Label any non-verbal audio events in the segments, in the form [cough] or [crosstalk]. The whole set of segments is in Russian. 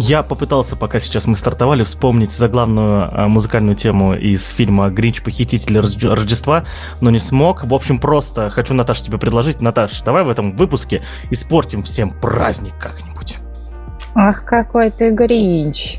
Я попытался, пока сейчас мы стартовали, вспомнить заглавную э, музыкальную тему из фильма «Гринч. Похититель Рождества», но не смог. В общем, просто хочу, Наташа, тебе предложить. Наташ, давай в этом выпуске испортим всем праздник как-нибудь. Ах, какой ты Гринч.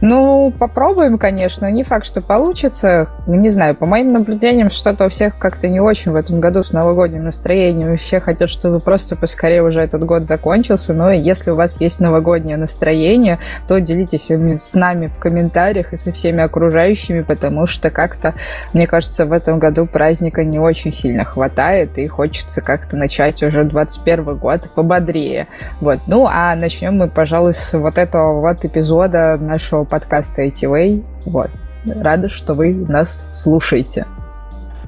Ну, попробуем, конечно. Не факт, что получится. Не знаю, по моим наблюдениям, что-то у всех как-то не очень в этом году с новогодним настроением. Все хотят, чтобы просто поскорее уже этот год закончился. Но если у вас есть новогоднее настроение, то делитесь с нами в комментариях и со всеми окружающими, потому что как-то, мне кажется, в этом году праздника не очень сильно хватает, и хочется как-то начать уже 21 год пободрее. Вот. Ну, а начнем мы, пожалуй, с вот этого вот эпизода нашего подкаста ATV. Вот. Рада, что вы нас слушаете.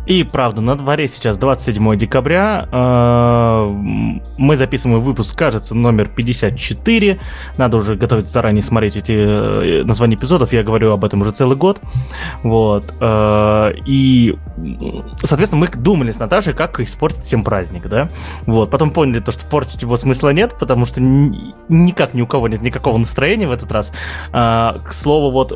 И правда, на дворе сейчас 27 декабря. Э, мы записываем выпуск, кажется, номер 54. Надо уже готовиться заранее смотреть эти э, названия эпизодов. Я говорю об этом уже целый год. Вот. Э, и, соответственно, мы думали с Наташей, как испортить всем праздник, да? Вот. Потом поняли, то, что портить его смысла нет, потому что никак ни у кого нет никакого настроения в этот раз. К слову, вот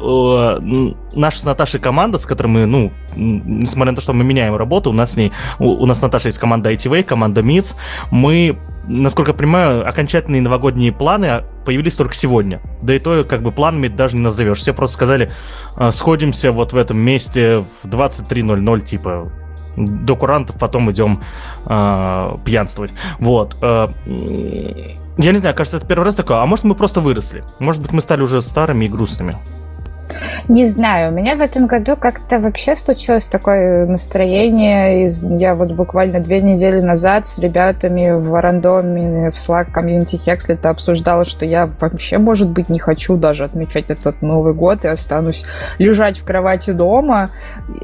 наша с Наташей команда, с которой мы, ну, несмотря на то, что мы меняем работу, у нас с ней, у, у нас с Наташей есть команда ITV, команда МИЦ, мы насколько я понимаю, окончательные новогодние планы появились только сегодня. Да и то, как бы планами даже не назовешь. Все просто сказали, «А, сходимся вот в этом месте в 23.00, типа, до курантов, потом идем э, пьянствовать. Вот. Э, я не знаю, кажется, это первый раз такое. А может, мы просто выросли? Может быть, мы стали уже старыми и грустными? Не знаю, у меня в этом году как-то вообще случилось такое настроение. Я вот буквально две недели назад с ребятами в рандоме в Slack комьюнити Хекслета обсуждала, что я вообще, может быть, не хочу даже отмечать этот Новый год и останусь лежать в кровати дома.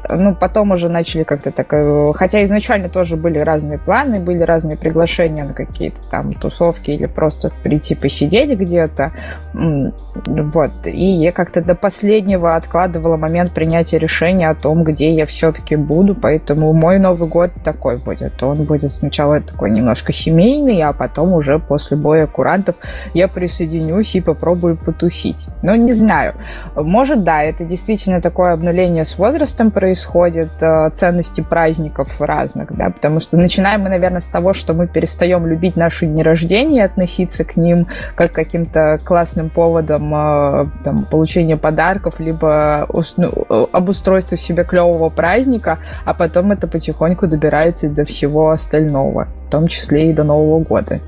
Ну, потом уже начали как-то так... Э, хотя изначально тоже были разные планы, были разные приглашения на какие-то там тусовки или просто прийти посидеть где-то. Вот. И я как-то до последнего откладывала момент принятия решения о том, где я все-таки буду, поэтому мой Новый год такой будет. Он будет сначала такой немножко семейный, а потом уже после боя курантов я присоединюсь и попробую потусить. Но не знаю. Может, да, это действительно такое обнуление с возрастом происходит, э, ценности праздников разных, да, потому что начинаем мы, наверное, с того, что мы перестаем любить наши дни рождения, относиться к ним как к каким-то классным поводам э, там, получения подарков, либо либо ну, обустройство себе клевого праздника, а потом это потихоньку добирается до всего остального, в том числе и до Нового года.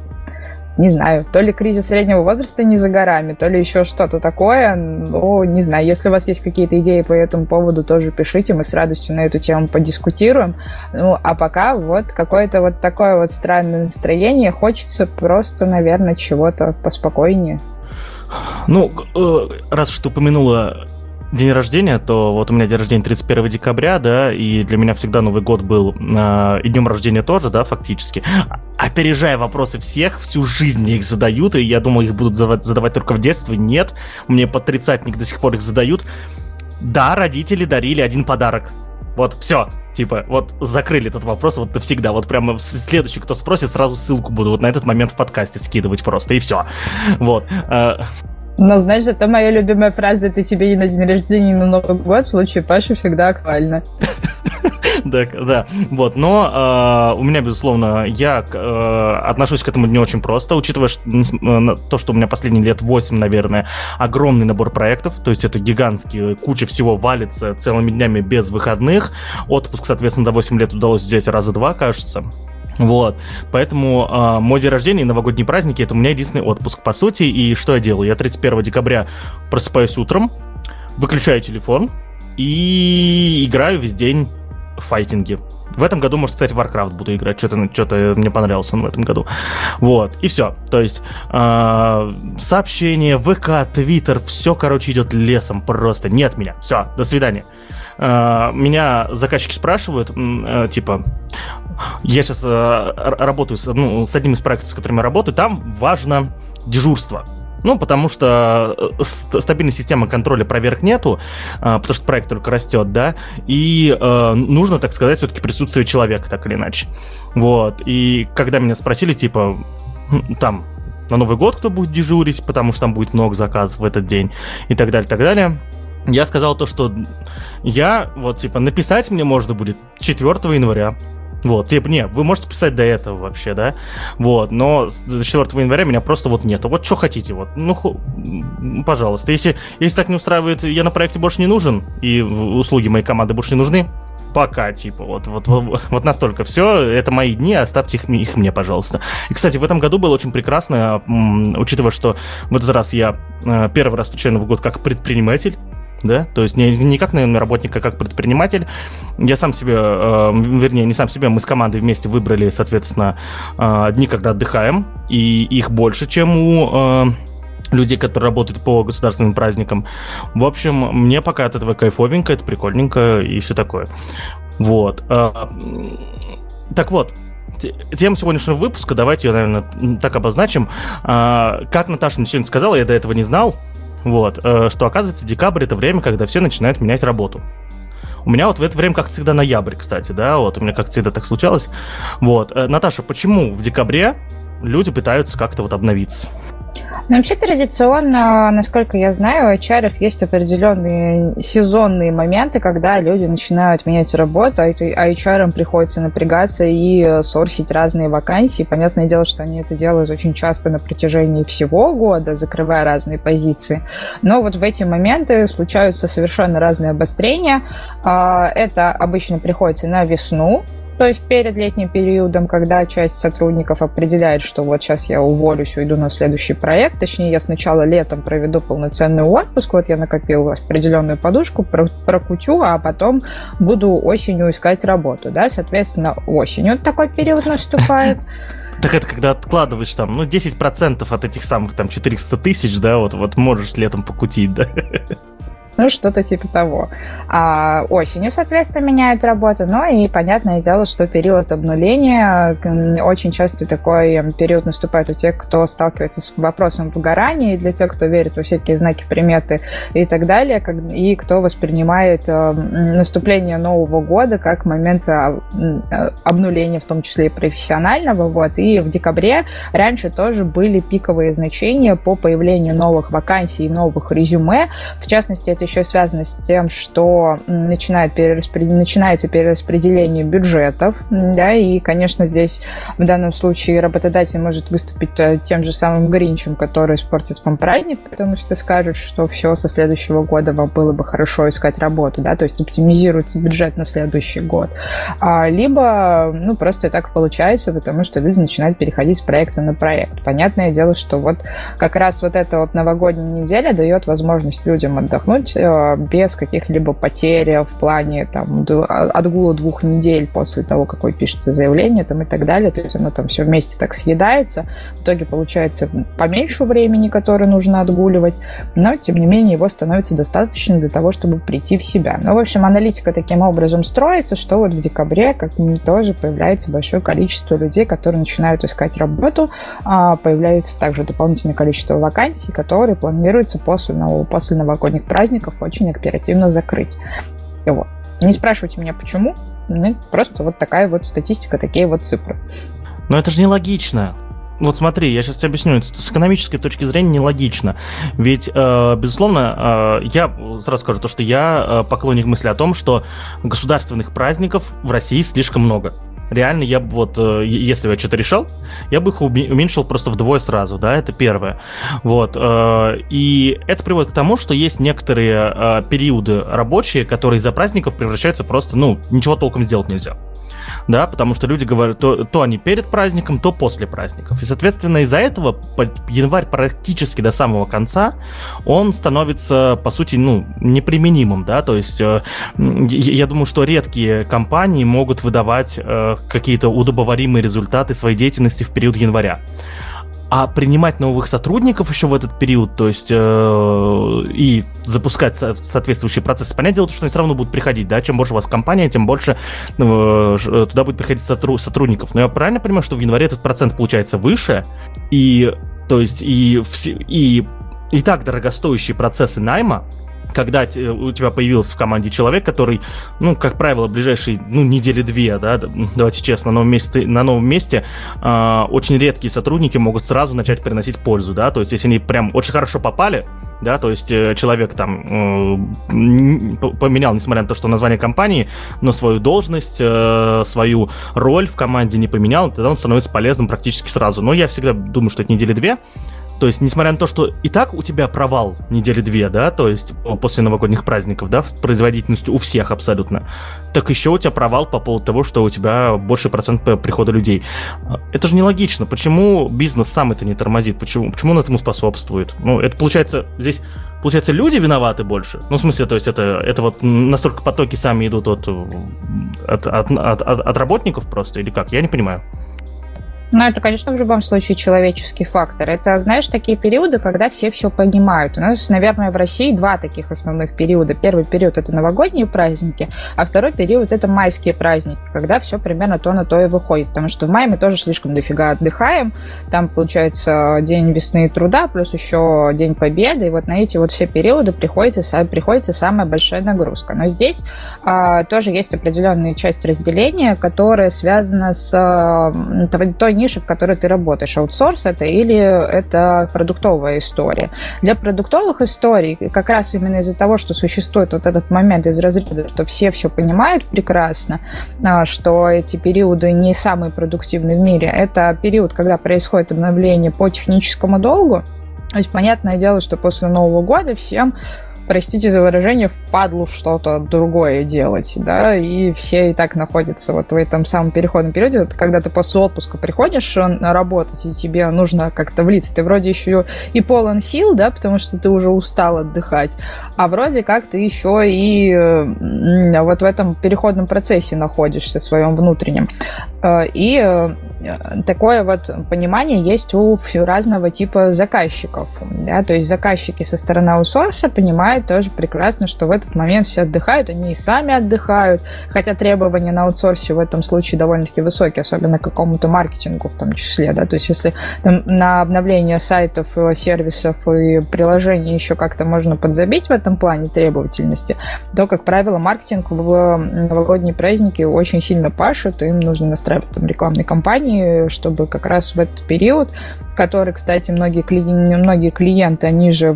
Не знаю, то ли кризис среднего возраста не за горами, то ли еще что-то такое, но не знаю. Если у вас есть какие-то идеи по этому поводу, тоже пишите, мы с радостью на эту тему подискутируем. Ну, а пока вот какое-то вот такое вот странное настроение, хочется просто, наверное, чего-то поспокойнее. Ну, э, раз что упомянула день рождения, то вот у меня день рождения 31 декабря, да, и для меня всегда Новый год был э, и днем рождения тоже, да, фактически. Опережая вопросы всех, всю жизнь мне их задают, и я думал, их будут задавать, задавать только в детстве. Нет, мне по тридцатник до сих пор их задают. Да, родители дарили один подарок. Вот, все, типа, вот закрыли этот вопрос, вот всегда, вот прямо следующий, кто спросит, сразу ссылку буду вот на этот момент в подкасте скидывать просто, и все. Вот. Э, но, знаешь, зато моя любимая фраза «это тебе не на день рождения, не на Новый год» в случае Паши всегда актуальна. [laughs] [laughs] Да, да, вот, но э, у меня, безусловно, я э, отношусь к этому не очень просто, учитывая что, э, то, что у меня последние лет 8, наверное, огромный набор проектов, то есть это гигантский, куча всего валится целыми днями без выходных, отпуск, соответственно, до 8 лет удалось взять раза два, кажется, вот, поэтому э, мой день рождения и новогодние праздники это у меня единственный отпуск, по сути. И что я делаю? Я 31 декабря просыпаюсь утром, выключаю телефон и играю весь день файтинги. В этом году, может, кстати, Warcraft буду играть. Что-то что мне понравился он в этом году. Вот, и все. То есть э, сообщения, ВК, Твиттер, все, короче, идет лесом просто. Нет меня. Все, до свидания. Э, меня заказчики спрашивают, э, типа, я сейчас э, работаю с, ну, с одним из проектов, с которыми работаю, там важно дежурство. Ну, потому что стабильной системы контроля проверок нету, потому что проект только растет, да, и э, нужно, так сказать, все-таки присутствие человека, так или иначе. Вот, и когда меня спросили, типа, там, на Новый год кто будет дежурить, потому что там будет много заказов в этот день и так далее, так далее. Я сказал то, что я, вот, типа, написать мне можно будет 4 января. Вот, типа, не, вы можете писать до этого вообще, да? Вот, но до 4 января меня просто вот нету. Вот что хотите, вот, ну, ху, пожалуйста. Если, если так не устраивает, я на проекте больше не нужен, и услуги моей команды больше не нужны, пока, типа, вот, вот, вот, вот настолько. Все, это мои дни, оставьте их, их мне, пожалуйста. И, кстати, в этом году было очень прекрасно, учитывая, что в этот раз я э, первый раз встречаю Новый год как предприниматель, да, то есть не, не как наемный работник, а как предприниматель. Я сам себе, э, вернее, не сам себе, мы с командой вместе выбрали, соответственно, э, дни, когда отдыхаем, и их больше, чем у э, людей, которые работают по государственным праздникам. В общем, мне пока от этого кайфовенько, это прикольненько и все такое. Вот. Э, так вот, тема сегодняшнего выпуска, давайте ее, наверное, так обозначим. Э, как Наташа мне сегодня сказала, я до этого не знал, вот, э, что оказывается декабрь это время, когда все начинают менять работу. У меня вот в это время, как всегда, ноябрь, кстати, да, вот у меня как всегда так случалось. Вот, э, Наташа, почему в декабре люди пытаются как-то вот обновиться? Ну, вообще традиционно, насколько я знаю, у HR есть определенные сезонные моменты, когда люди начинают менять работу, а HR приходится напрягаться и сорсить разные вакансии. Понятное дело, что они это делают очень часто на протяжении всего года, закрывая разные позиции. Но вот в эти моменты случаются совершенно разные обострения. А, это обычно приходится на весну, то есть перед летним периодом, когда часть сотрудников определяет, что вот сейчас я уволюсь, уйду на следующий проект, точнее, я сначала летом проведу полноценный отпуск, вот я накопил определенную подушку, прокутю, а потом буду осенью искать работу, да, соответственно, осенью такой период наступает. [laughs] Так это когда откладываешь там, ну, 10% от этих самых там 400 тысяч, да, вот, вот можешь летом покутить, да. [laughs] ну, что-то типа того. А осенью, соответственно, меняют работу, но и понятное дело, что период обнуления очень часто такой период наступает у тех, кто сталкивается с вопросом выгорания, и для тех, кто верит во всякие знаки, приметы и так далее, и кто воспринимает э, наступление Нового года как момент а, обнуления, в том числе и профессионального, вот, и в декабре раньше тоже были пиковые значения по появлению новых вакансий и новых резюме, в частности, это еще связано с тем, что начинает перераспред... начинается перераспределение бюджетов, да, и, конечно, здесь в данном случае работодатель может выступить э, тем же самым гринчем, который испортит вам праздник, потому что скажет, что все, со следующего года вам было бы хорошо искать работу, да, то есть оптимизируется бюджет на следующий год. А, либо, ну, просто так получается, потому что люди начинают переходить с проекта на проект. Понятное дело, что вот как раз вот эта вот новогодняя неделя дает возможность людям отдохнуть, Э, без каких-либо потерь в плане там, отгула двух недель после того, как вы пишете заявление там, и так далее. То есть оно там все вместе так съедается. В итоге получается поменьше времени, которое нужно отгуливать, но тем не менее его становится достаточно для того, чтобы прийти в себя. Ну, в общем, аналитика таким образом строится, что вот в декабре как тоже появляется большое количество людей, которые начинают искать работу, а появляется также дополнительное количество вакансий, которые планируются после, после новогодних праздников сотрудников очень оперативно закрыть. И вот. Не спрашивайте меня, почему. Ну, просто вот такая вот статистика, такие вот цифры. Но это же нелогично. Вот смотри, я сейчас тебе объясню, с экономической точки зрения нелогично. Ведь, э, безусловно, э, я сразу скажу то, что я э, поклонник мысли о том, что государственных праздников в России слишком много реально я бы вот, э, если бы я что-то решал, я бы их уменьшил просто вдвое сразу, да, это первое. Вот. Э, и это приводит к тому, что есть некоторые э, периоды рабочие, которые из-за праздников превращаются просто, ну, ничего толком сделать нельзя да, потому что люди говорят, то, то они перед праздником, то после праздников. И, соответственно, из-за этого январь практически до самого конца, он становится, по сути, ну, неприменимым, да, то есть э, я думаю, что редкие компании могут выдавать э, какие-то удобоваримые результаты своей деятельности в период января. А принимать новых сотрудников еще в этот период, то есть э, и запускать со- соответствующие процессы. Понятное дело, что они все равно будут приходить, да, чем больше у вас компания, тем больше э, туда будет приходить сотру- сотрудников. Но я правильно понимаю, что в январе этот процент получается выше, и то есть и, все, и, и так дорогостоящие процессы найма, когда у тебя появился в команде человек, который, ну, как правило, ближайшие, ну, недели две, да, давайте честно, на новом месте, на новом месте э, очень редкие сотрудники могут сразу начать приносить пользу, да, то есть если они прям очень хорошо попали, да, то есть э, человек там э, поменял, несмотря на то, что название компании, но свою должность, э, свою роль в команде не поменял, тогда он становится полезным практически сразу. Но я всегда думаю, что это недели две, то есть, несмотря на то, что и так у тебя провал недели две, да, то есть после новогодних праздников, да, в производительности у всех абсолютно, так еще у тебя провал по поводу того, что у тебя больше процент прихода людей. Это же нелогично. Почему бизнес сам это не тормозит? Почему, почему он этому способствует? Ну, это получается здесь Получается, люди виноваты больше? Ну, в смысле, то есть это, это вот настолько потоки сами идут от, от, от, от, от работников просто, или как? Я не понимаю. Ну, это, конечно, в любом случае человеческий фактор. Это, знаешь, такие периоды, когда все все понимают. У нас, наверное, в России два таких основных периода. Первый период – это новогодние праздники, а второй период – это майские праздники, когда все примерно то на то и выходит. Потому что в мае мы тоже слишком дофига отдыхаем. Там, получается, день весны и труда, плюс еще день победы. И вот на эти вот все периоды приходится, приходится самая большая нагрузка. Но здесь а, тоже есть определенная часть разделения, которая связана с а, той нише, в которой ты работаешь. Аутсорс это или это продуктовая история. Для продуктовых историй как раз именно из-за того, что существует вот этот момент из разряда, что все все понимают прекрасно, а, что эти периоды не самые продуктивные в мире, это период, когда происходит обновление по техническому долгу, то есть, понятное дело, что после Нового года всем простите за выражение, впадлу что-то другое делать, да, и все и так находятся вот в этом самом переходном периоде, это когда ты после отпуска приходишь работать, и тебе нужно как-то влиться, ты вроде еще и полон сил, да, потому что ты уже устал отдыхать, а вроде как ты еще и вот в этом переходном процессе находишься, своем внутреннем. Э, и э, такое вот понимание есть у разного типа заказчиков. Да? То есть заказчики со стороны аутсорса понимают тоже прекрасно, что в этот момент все отдыхают, они и сами отдыхают, хотя требования на аутсорсе в этом случае довольно-таки высокие, особенно к какому-то маркетингу в том числе. Да? То есть если там, на обновление сайтов, сервисов и приложений еще как-то можно подзабить в этом плане требовательности, то, как правило, маркетинг в новогодние праздники очень сильно пашет, им нужно настраивать там рекламные кампании, компании, чтобы как раз в этот период, который, кстати, многие, клиенты, многие клиенты, они же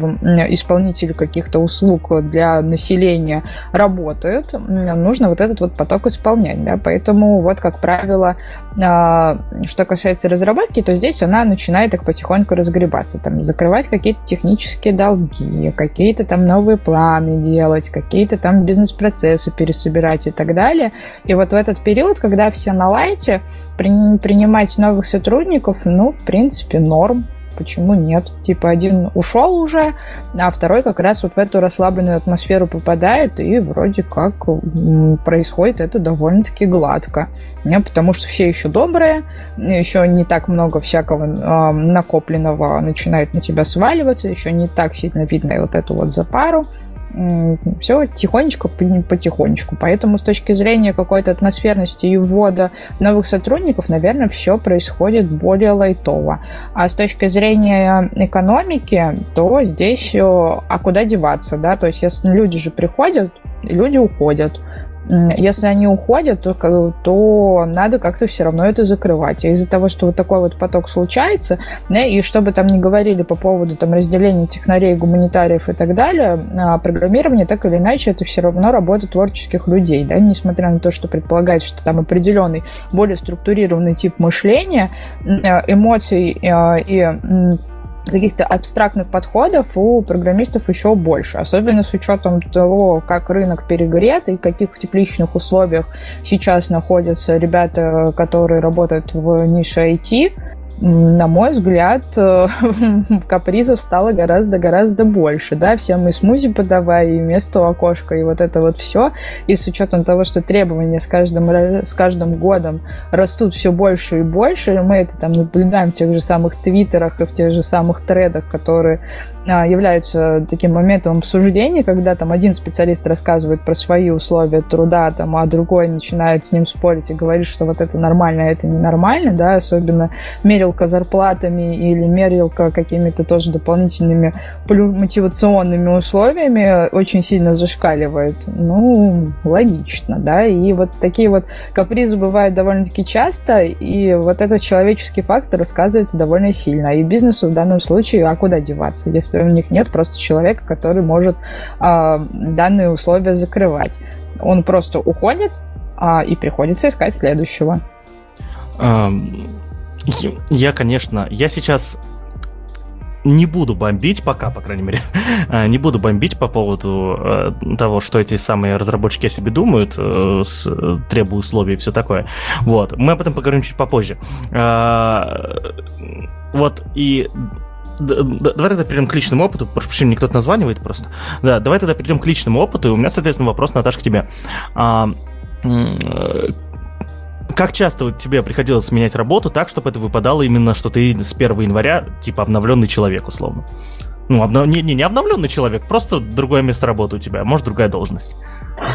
исполнители каких-то услуг для населения работают, нужно вот этот вот поток исполнять, да, поэтому вот, как правило, а, что касается разработки, то здесь она начинает так потихоньку разгребаться, там, закрывать какие-то технические долги, какие-то там новые планы делать, какие-то там бизнес-процессы пересобирать и так далее. И вот в этот период, когда все на лайте, принимать новых сотрудников, ну, в принципе, норм. Почему нет? Типа один ушел уже, а второй как раз вот в эту расслабленную атмосферу попадает, и вроде как происходит это довольно-таки гладко. Не, потому что все еще добрые, еще не так много всякого э, накопленного начинает на тебя сваливаться, еще не так сильно видно вот эту вот запару все тихонечко, потихонечку. Поэтому с точки зрения какой-то атмосферности и ввода новых сотрудников, наверное, все происходит более лайтово. А с точки зрения экономики, то здесь, э, а куда деваться, да, то есть если люди же приходят, люди уходят. Если они уходят, то, то надо как-то все равно это закрывать. А из-за того, что вот такой вот поток случается, и чтобы там не говорили по поводу там, разделения технарей, гуманитариев и так далее, а программирование так или иначе это все равно работа творческих людей, да, несмотря на то, что предполагается, что там определенный, более структурированный тип мышления, эмоций э, и каких-то абстрактных подходов у программистов еще больше, особенно с учетом того, как рынок перегрет и в каких тепличных условиях сейчас находятся ребята, которые работают в нише IT, на мой взгляд, э, [laughs] капризов стало гораздо-гораздо больше, да, все мы смузи подавай, и место у окошка, и вот это вот все, и с учетом того, что требования с каждым, с каждым годом растут все больше и больше, мы это там наблюдаем в тех же самых твиттерах и в тех же самых тредах, которые а, являются таким моментом обсуждения, когда там один специалист рассказывает про свои условия труда, там, а другой начинает с ним спорить и говорит, что вот это нормально, а это ненормально, да, особенно в мире мерилка зарплатами или мерилка какими-то тоже дополнительными мотивационными условиями очень сильно зашкаливает. Ну, логично, да, и вот такие вот капризы бывают довольно-таки часто, и вот этот человеческий фактор рассказывается довольно сильно. И бизнесу в данном случае, а куда деваться, если у них нет просто человека, который может а, данные условия закрывать. Он просто уходит, а, и приходится искать следующего. Я, конечно, я сейчас не буду бомбить пока, по крайней мере, а, [laughs] не буду бомбить по поводу э, того, что эти самые разработчики о себе думают, э, с, требуя условий и все такое. Вот, мы об этом поговорим чуть попозже. Вот, и Давай тогда перейдем к личному опыту. Прошу прощения, мне кто-то названивает просто. Да, давай тогда перейдем к личному опыту. И у меня, соответственно, вопрос, Наташа, к тебе. А, э, как часто тебе приходилось менять работу так, чтобы это выпадало именно, что ты с 1 января, типа, обновленный человек, условно? Ну, обнов... не, не, не обновленный человек, просто другое место работы у тебя, может, другая должность.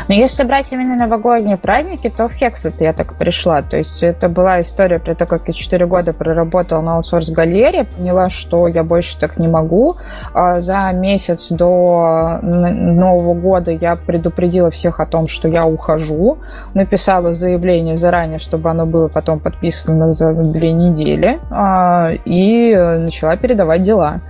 Но если брать именно новогодние праздники, то в Хекслет я так пришла. То есть это была история про то, как я 4 года проработала на аутсорс-галерее, поняла, что я больше так не могу. А за месяц до Нового года я предупредила всех о том, что я ухожу. Написала заявление заранее, чтобы оно было потом подписано за две недели. А, и начала передавать дела.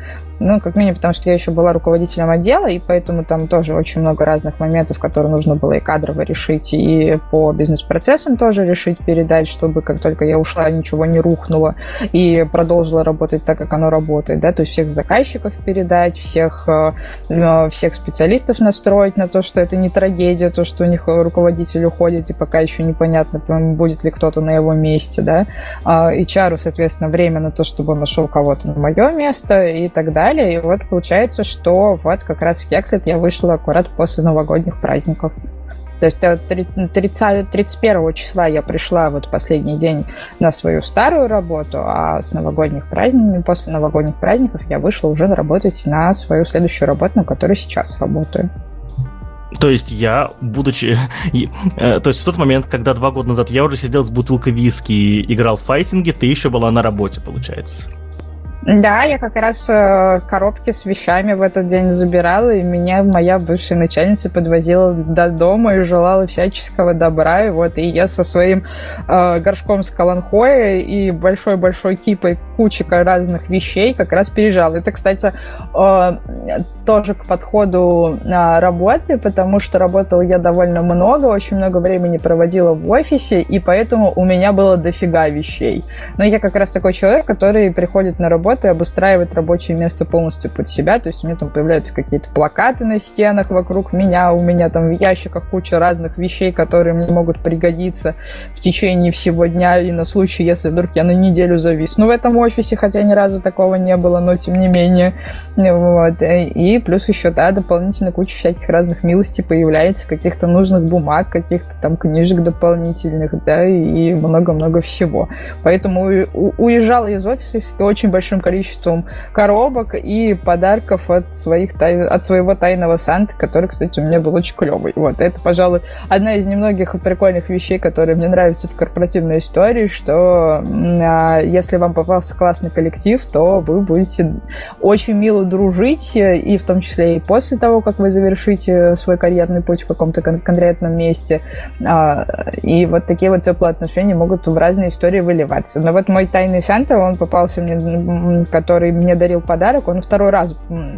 Ну, как минимум, потому что я еще была руководителем отдела, и поэтому там тоже очень много разных моментов, которые нужно было и кадрово решить, и по бизнес-процессам тоже решить, передать, чтобы как только я ушла, ничего не рухнуло, и продолжила работать так, как оно работает, да, то есть всех заказчиков передать, всех, э, э, всех специалистов настроить на то, что это не трагедия, то, что у них руководитель уходит, и пока еще непонятно, будет ли кто-то на его месте, да, и а чару, соответственно, время на то, чтобы он нашел кого-то на мое место и так далее, далее. И вот получается, что вот как раз в Хекслет я вышла аккурат после новогодних праздников. То есть 30, 31 числа я пришла вот последний день на свою старую работу, а с новогодних праздников, после новогодних праздников я вышла уже работать на свою следующую работу, на которой сейчас работаю. То есть я, будучи... [laughs] Э, то есть в тот момент, когда два года назад я уже сидел с бутылкой виски и играл в файтинге, ты еще была на работе, получается. Да, я как раз э, коробки с вещами в этот день забирала, и меня моя бывшая начальница подвозила до дома и желала всяческого добра. И вот и я со своим э, горшком с каланхоя и большой-большой кипой кучей разных вещей как раз переезжала. Это, кстати, э, тоже к подходу э, работы, потому что работала я довольно много, очень много времени проводила в офисе, и поэтому у меня было дофига вещей. Но я как раз такой человек, который приходит на работу работы обустраивать рабочее место полностью под себя. То есть у меня там появляются какие-то плакаты на стенах вокруг меня, у меня там в ящиках куча разных вещей, которые мне могут пригодиться в течение всего дня и на случай, если вдруг я на неделю зависну в этом офисе, хотя ни разу такого не было, но тем не менее. Вот. И плюс еще, да, дополнительно куча всяких разных милостей появляется, каких-то нужных бумаг, каких-то там книжек дополнительных, да, и много-много всего. Поэтому уезжала из офиса с очень большим большим количеством коробок и подарков от, своих, от своего тайного Санта, который, кстати, у меня был очень клевый. Вот, это, пожалуй, одна из немногих прикольных вещей, которые мне нравятся в корпоративной истории, что а, если вам попался классный коллектив, то вы будете очень мило дружить, и в том числе и после того, как вы завершите свой карьерный путь в каком-то кон- конкретном месте. А, и вот такие вот теплые отношения могут в разные истории выливаться. Но вот мой тайный Санта, он попался мне который мне дарил подарок, он второй раз,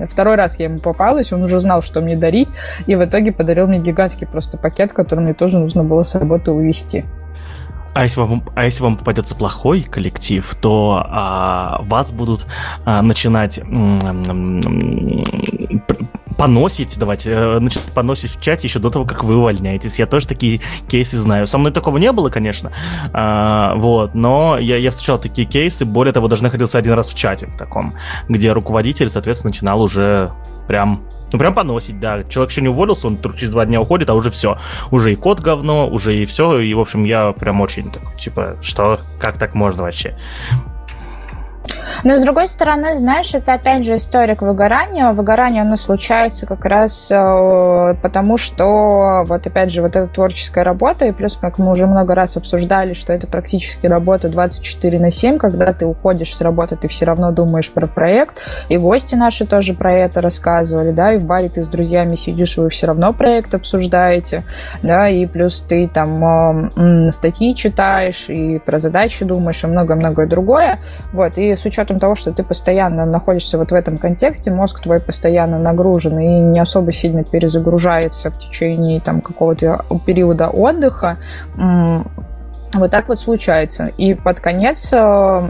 второй раз я ему попалась, он уже знал, что мне дарить, и в итоге подарил мне гигантский просто пакет, который мне тоже нужно было с работы увезти. А если вам, а если вам попадется плохой коллектив, то а, вас будут а, начинать поносить, давайте, э, значит, поносить в чате еще до того, как вы увольняетесь. Я тоже такие кейсы знаю. Со мной такого не было, конечно, а, вот, но я, я встречал такие кейсы. Более того, даже находился один раз в чате в таком, где руководитель, соответственно, начинал уже прям ну, прям поносить, да. Человек еще не уволился, он через два дня уходит, а уже все. Уже и код говно, уже и все. И, в общем, я прям очень так, типа, что, как так можно вообще? Но, с другой стороны, знаешь, это опять же история к выгоранию. Выгорание, оно случается как раз э, потому, что вот опять же вот эта творческая работа, и плюс, как мы уже много раз обсуждали, что это практически работа 24 на 7, когда ты уходишь с работы, ты все равно думаешь про проект, и гости наши тоже про это рассказывали, да, и в баре ты с друзьями сидишь, и вы все равно проект обсуждаете, да, и плюс ты там э, статьи читаешь, и про задачи думаешь, и много-многое другое, вот, и с учетом того, что ты постоянно находишься вот в этом контексте, мозг твой постоянно нагружен и не особо сильно перезагружается в течение там какого-то периода отдыха, вот так вот случается. И под конец э,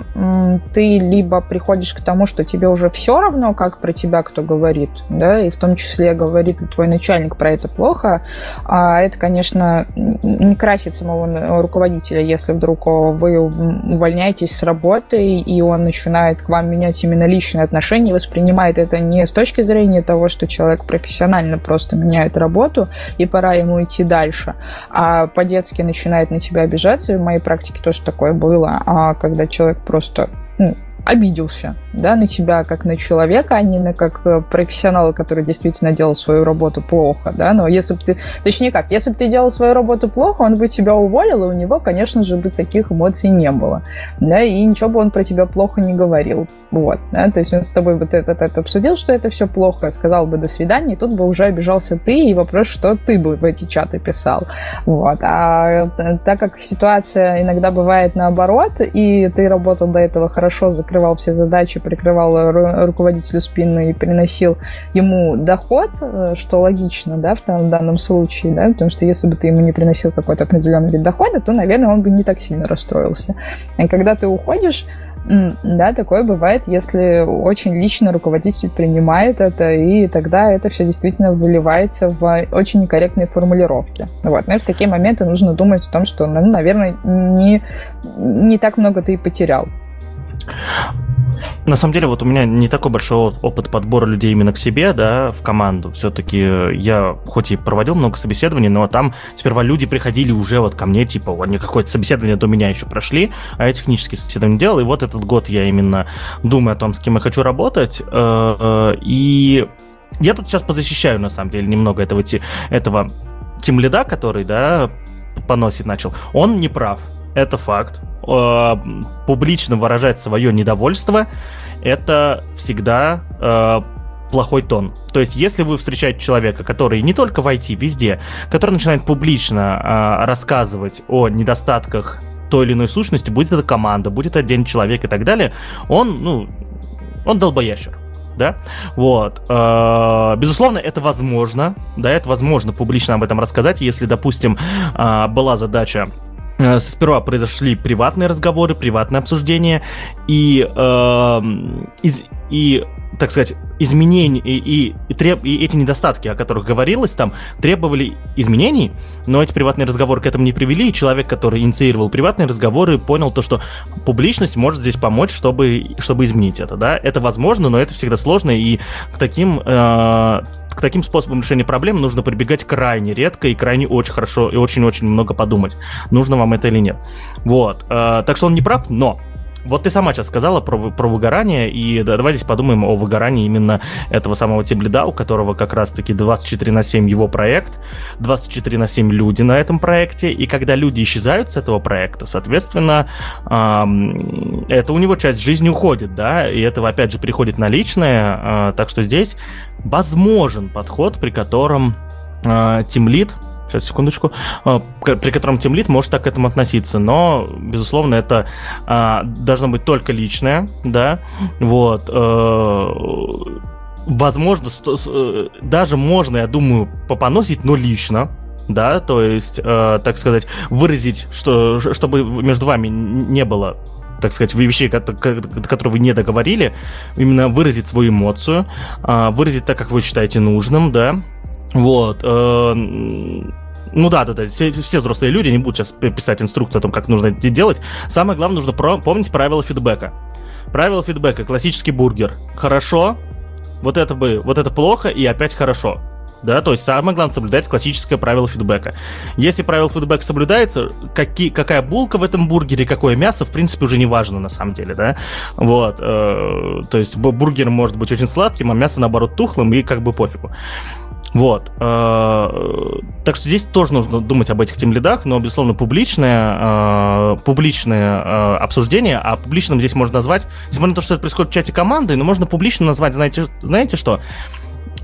ты либо приходишь к тому, что тебе уже все равно, как про тебя кто говорит, да, и в том числе говорит твой начальник про это плохо, а это, конечно, не красит самого руководителя, если вдруг вы увольняетесь с работы, и он начинает к вам менять именно личные отношения, воспринимает это не с точки зрения того, что человек профессионально просто меняет работу, и пора ему идти дальше, а по-детски начинает на тебя обижаться, в моей практике тоже такое было, а когда человек просто ну, обиделся да, на себя как на человека, а не на как э, профессионала, который действительно делал свою работу плохо. Да? Но если бы ты... Точнее как, если бы ты делал свою работу плохо, он бы тебя уволил, и у него, конечно же, бы таких эмоций не было. Да? И ничего бы он про тебя плохо не говорил. Вот, да? То есть он с тобой бы это, это, это обсудил, что это все плохо, сказал бы до свидания, и тут бы уже обижался ты, и вопрос, что ты бы в эти чаты писал. Вот. А э, так как ситуация иногда бывает наоборот, и ты работал до этого хорошо, закрывал все задачи, прикрывал руководителю спины и приносил ему доход, э, что логично, да, в, в данном случае, да, потому что если бы ты ему не приносил какой-то определенный вид дохода, то, наверное, он бы не так сильно расстроился. И когда ты уходишь, да, такое бывает, если очень лично руководитель принимает это, и тогда это все действительно выливается в очень некорректные формулировки. Вот. Но и в такие моменты нужно думать о том, что, ну, наверное, не, не так много ты и потерял. На самом деле, вот у меня не такой большой опыт подбора людей именно к себе, да, в команду. Все-таки я хоть и проводил много собеседований, но там сперва люди приходили уже вот ко мне, типа, они какое-то собеседование до меня еще прошли, а я технические собеседования делал, и вот этот год я именно думаю о том, с кем я хочу работать, э, э, и я тут сейчас позащищаю, на самом деле, немного этого, этого тимлида, который, да, поносить начал. Он не прав, это факт. Публично выражать свое недовольство, это всегда э, плохой тон. То есть, если вы встречаете человека, который не только в IT, везде, который начинает публично э, рассказывать о недостатках той или иной сущности, будет это команда, будет отдельный человек и так далее, он, ну, он долбоящер да, вот, э, безусловно, это возможно, да, это возможно публично об этом рассказать, если, допустим, э, была задача сперва произошли приватные разговоры, приватные обсуждения, и, э, из, и так сказать, изменений и, и, треб, и эти недостатки, о которых говорилось там, требовали изменений, но эти приватные разговоры к этому не привели, и человек, который инициировал приватные разговоры, понял то, что публичность может здесь помочь, чтобы, чтобы изменить это, да, это возможно, но это всегда сложно, и к таким э, к таким способам решения проблем нужно прибегать крайне редко и крайне очень хорошо и очень-очень много подумать, нужно вам это или нет. Вот. Э, так что он не прав, но вот ты сама сейчас сказала про, про выгорание, и давай здесь подумаем о выгорании именно этого самого Тиблида, у которого как раз-таки 24 на 7 его проект, 24 на 7 люди на этом проекте, и когда люди исчезают с этого проекта, соответственно, эм, это у него часть жизни уходит, да, и это, опять же, приходит на личное, э, так что здесь возможен подход, при котором э, Тимлит сейчас, секундочку, а, при котором тимлит может так к этому относиться, но, безусловно, это а, должно быть только личное, да, вот, э, возможно, э, даже можно, я думаю, попоносить, но лично, да, то есть, э, так сказать, выразить, что, чтобы между вами не было так сказать, вещей, которые вы не договорили, именно выразить свою эмоцию, а, выразить так, как вы считаете нужным, да, вот. Ну да, да, да. Все, все взрослые люди не будут сейчас писать инструкцию о том, как нужно это делать. Самое главное, нужно про- помнить правила фидбэка. Правила фидбэка. Классический бургер. Хорошо. Вот это бы, вот это плохо и опять хорошо. Да, то есть самое главное соблюдать классическое правило фидбэка. Если правило фидбэка соблюдается, какие, какая булка в этом бургере, какое мясо, в принципе, уже не важно на самом деле, да. Вот, э, то есть бургер может быть очень сладким, а мясо, наоборот, тухлым, и как бы пофигу. Вот. Э, так что здесь тоже нужно думать об этих тем лидах, но, безусловно, публичное, э, публичное э, обсуждение, а публичным здесь можно назвать, несмотря на то, что это происходит в чате команды, но можно публично назвать, знаете, знаете что?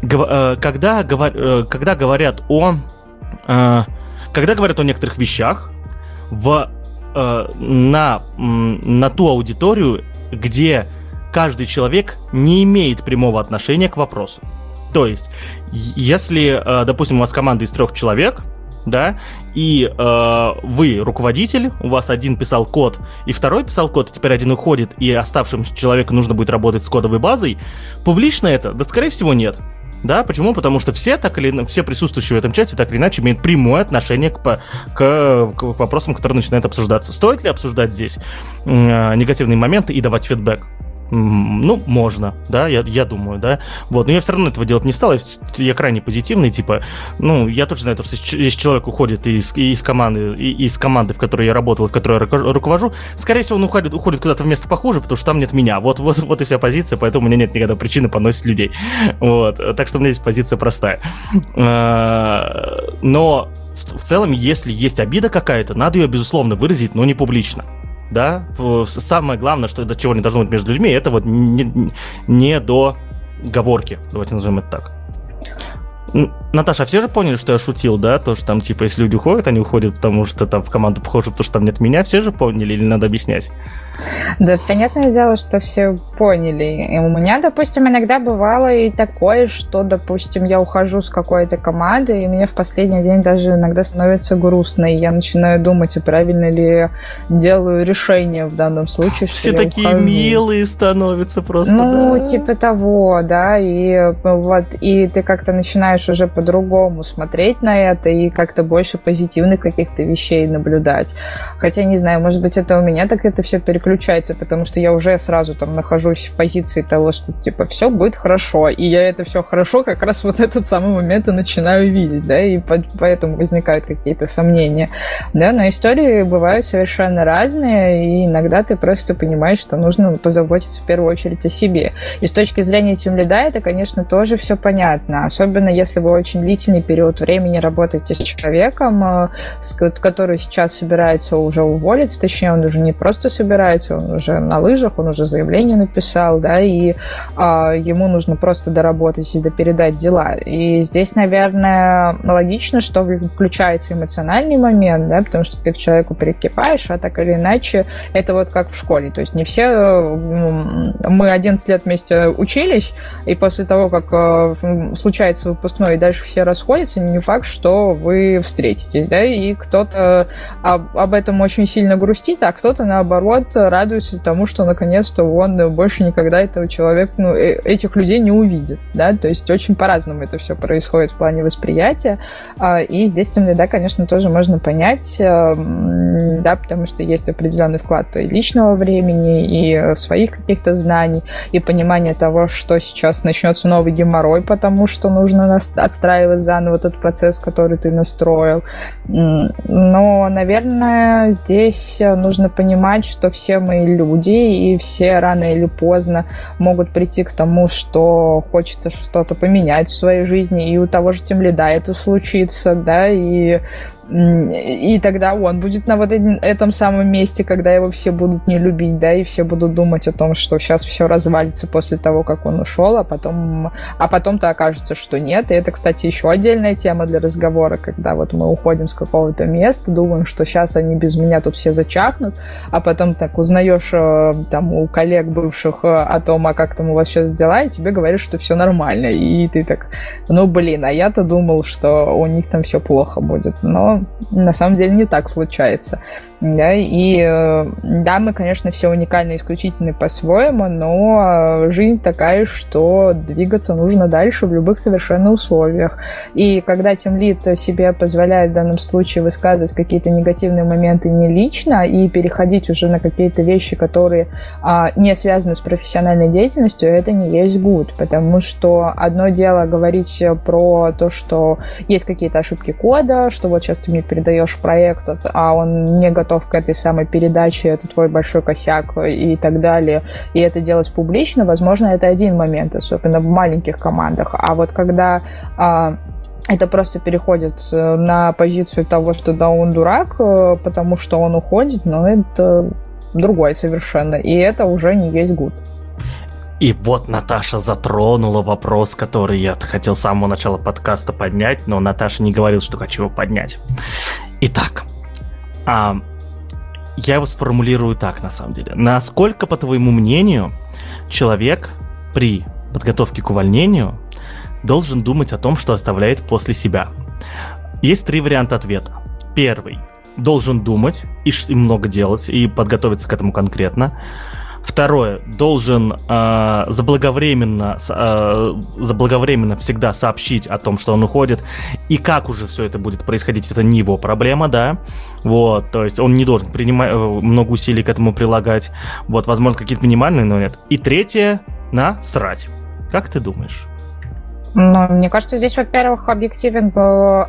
Когда, когда говорят о... Когда говорят о некоторых вещах, в, на, на ту аудиторию, где каждый человек не имеет прямого отношения к вопросу. То есть, если, э, допустим, у вас команда из трех человек, да, и э, вы руководитель, у вас один писал код, и второй писал код, и теперь один уходит, и оставшимся человеку нужно будет работать с кодовой базой, публично это? Да, скорее всего, нет. Да, почему? Потому что все так или все присутствующие в этом чате так или иначе имеют прямое отношение к, к, к вопросам, которые начинают обсуждаться. Стоит ли обсуждать здесь э, негативные моменты и давать фидбэк? Ну, можно, да, я, я думаю, да. Вот, но я все равно этого делать не стал, я, я крайне позитивный, типа, ну, я точно знаю, то, что если человек уходит из, из команды, из команды, в которой я работал, в которой я руковожу, скорее всего, он уходит, уходит куда-то в место похуже, потому что там нет меня. Вот, вот, вот и вся позиция, поэтому у меня нет никогда причины поносить людей. Вот, так что у меня здесь позиция простая. А, но в, в целом, если есть обида какая-то, надо ее, безусловно, выразить, но не публично да, самое главное, что до чего не должно быть между людьми, это вот не, не до говорки, давайте назовем это так. Наташа, а все же поняли, что я шутил, да? То, что там, типа, если люди уходят, они уходят, потому что там в команду похожи, потому что там нет меня. Все же поняли или надо объяснять? Да, понятное дело, что все поняли. И у меня, допустим, иногда бывало и такое, что, допустим, я ухожу с какой-то команды, и мне в последний день даже иногда становится грустно, и я начинаю думать, а правильно ли делаю решение в данном случае, что Все такие ухожу. милые становятся просто, Ну, да? типа того, да, и вот, и ты как-то начинаешь уже по-другому смотреть на это и как-то больше позитивных каких-то вещей наблюдать. Хотя, не знаю, может быть, это у меня так это все переключается, потому что я уже сразу там нахожусь в позиции того, что типа все будет хорошо, и я это все хорошо как раз вот этот самый момент и начинаю видеть, да, и поэтому возникают какие-то сомнения. Да, но истории бывают совершенно разные, и иногда ты просто понимаешь, что нужно позаботиться в первую очередь о себе. И с точки зрения тем лида это, конечно, тоже все понятно, особенно если вы очень длительный период времени работаете с человеком, э, который сейчас собирается уже уволиться, точнее, он уже не просто собирается, он уже на лыжах, он уже заявление написал, да, и а, ему нужно просто доработать и допередать дела. И здесь, наверное, логично, что включается эмоциональный момент, да, потому что ты к человеку прикипаешь, а так или иначе это вот как в школе. То есть не все... Мы 11 лет вместе учились, и после того, как э, случается выпускной, и дальше все расходятся, не факт, что вы встретитесь, да, и кто-то об, об этом очень сильно грустит, а кто-то, наоборот, радуется тому, что наконец-то он больше никогда этого человека, ну, э, этих людей не увидит, да, то есть очень по-разному это все происходит в плане восприятия, а, и здесь тем да, конечно, тоже можно понять, эм, да, потому что есть определенный вклад и личного времени, и своих каких-то знаний, и понимание того, что сейчас начнется новый геморрой, потому что нужно отстраивать заново тот процесс, который ты настроил. Но, наверное, здесь нужно понимать, что все мы люди, и все рано или поздно могут прийти к тому, что хочется что-то поменять в своей жизни, и у того же тем лида это случится, да, и и тогда он будет на вот этом самом месте, когда его все будут не любить, да, и все будут думать о том, что сейчас все развалится после того, как он ушел, а потом, а потом-то окажется, что нет. И это, кстати, еще отдельная тема для разговора, когда вот мы уходим с какого-то места, думаем, что сейчас они без меня тут все зачахнут, а потом так узнаешь э, там у коллег бывших э, о том, а как там у вас сейчас дела, и тебе говорят, что все нормально. И ты так, ну блин, а я-то думал, что у них там все плохо будет. Но на самом деле не так случается. Да, и э, да, мы, конечно, все уникальны, исключительны по-своему, но э, жизнь такая, что двигаться нужно дальше в любых совершенно условиях. И когда тимлит себе позволяет в данном случае высказывать какие-то негативные моменты не лично и переходить уже на какие-то вещи, которые а, не связаны с профессиональной деятельностью, это не есть гуд, потому что одно дело говорить про то, что есть какие-то ошибки кода, что вот сейчас ты мне передаешь проект, а он не готов к этой самой передаче, это твой большой косяк и так далее, и это делать публично, возможно, это один момент, особенно в маленьких командах. А вот когда а, это просто переходит на позицию того, что да, он дурак, э, потому что он уходит, но это другое совершенно, и это уже не есть гуд. И вот Наташа затронула вопрос, который я хотел с самого начала подкаста поднять, но Наташа не говорила, что хочу его поднять. Итак, а, я его сформулирую так, на самом деле. Насколько, по твоему мнению, человек при подготовке к увольнению должен думать о том, что оставляет после себя? Есть три варианта ответа. Первый. Должен думать и, и много делать, и подготовиться к этому конкретно. Второе, должен э, заблаговременно, э, заблаговременно всегда сообщить о том, что он уходит, и как уже все это будет происходить, это не его проблема, да. Вот, то есть он не должен принимать э, много усилий к этому прилагать. Вот, возможно, какие-то минимальные, но нет. И третье, насрать. Как ты думаешь? Но мне кажется, здесь, во-первых, объективен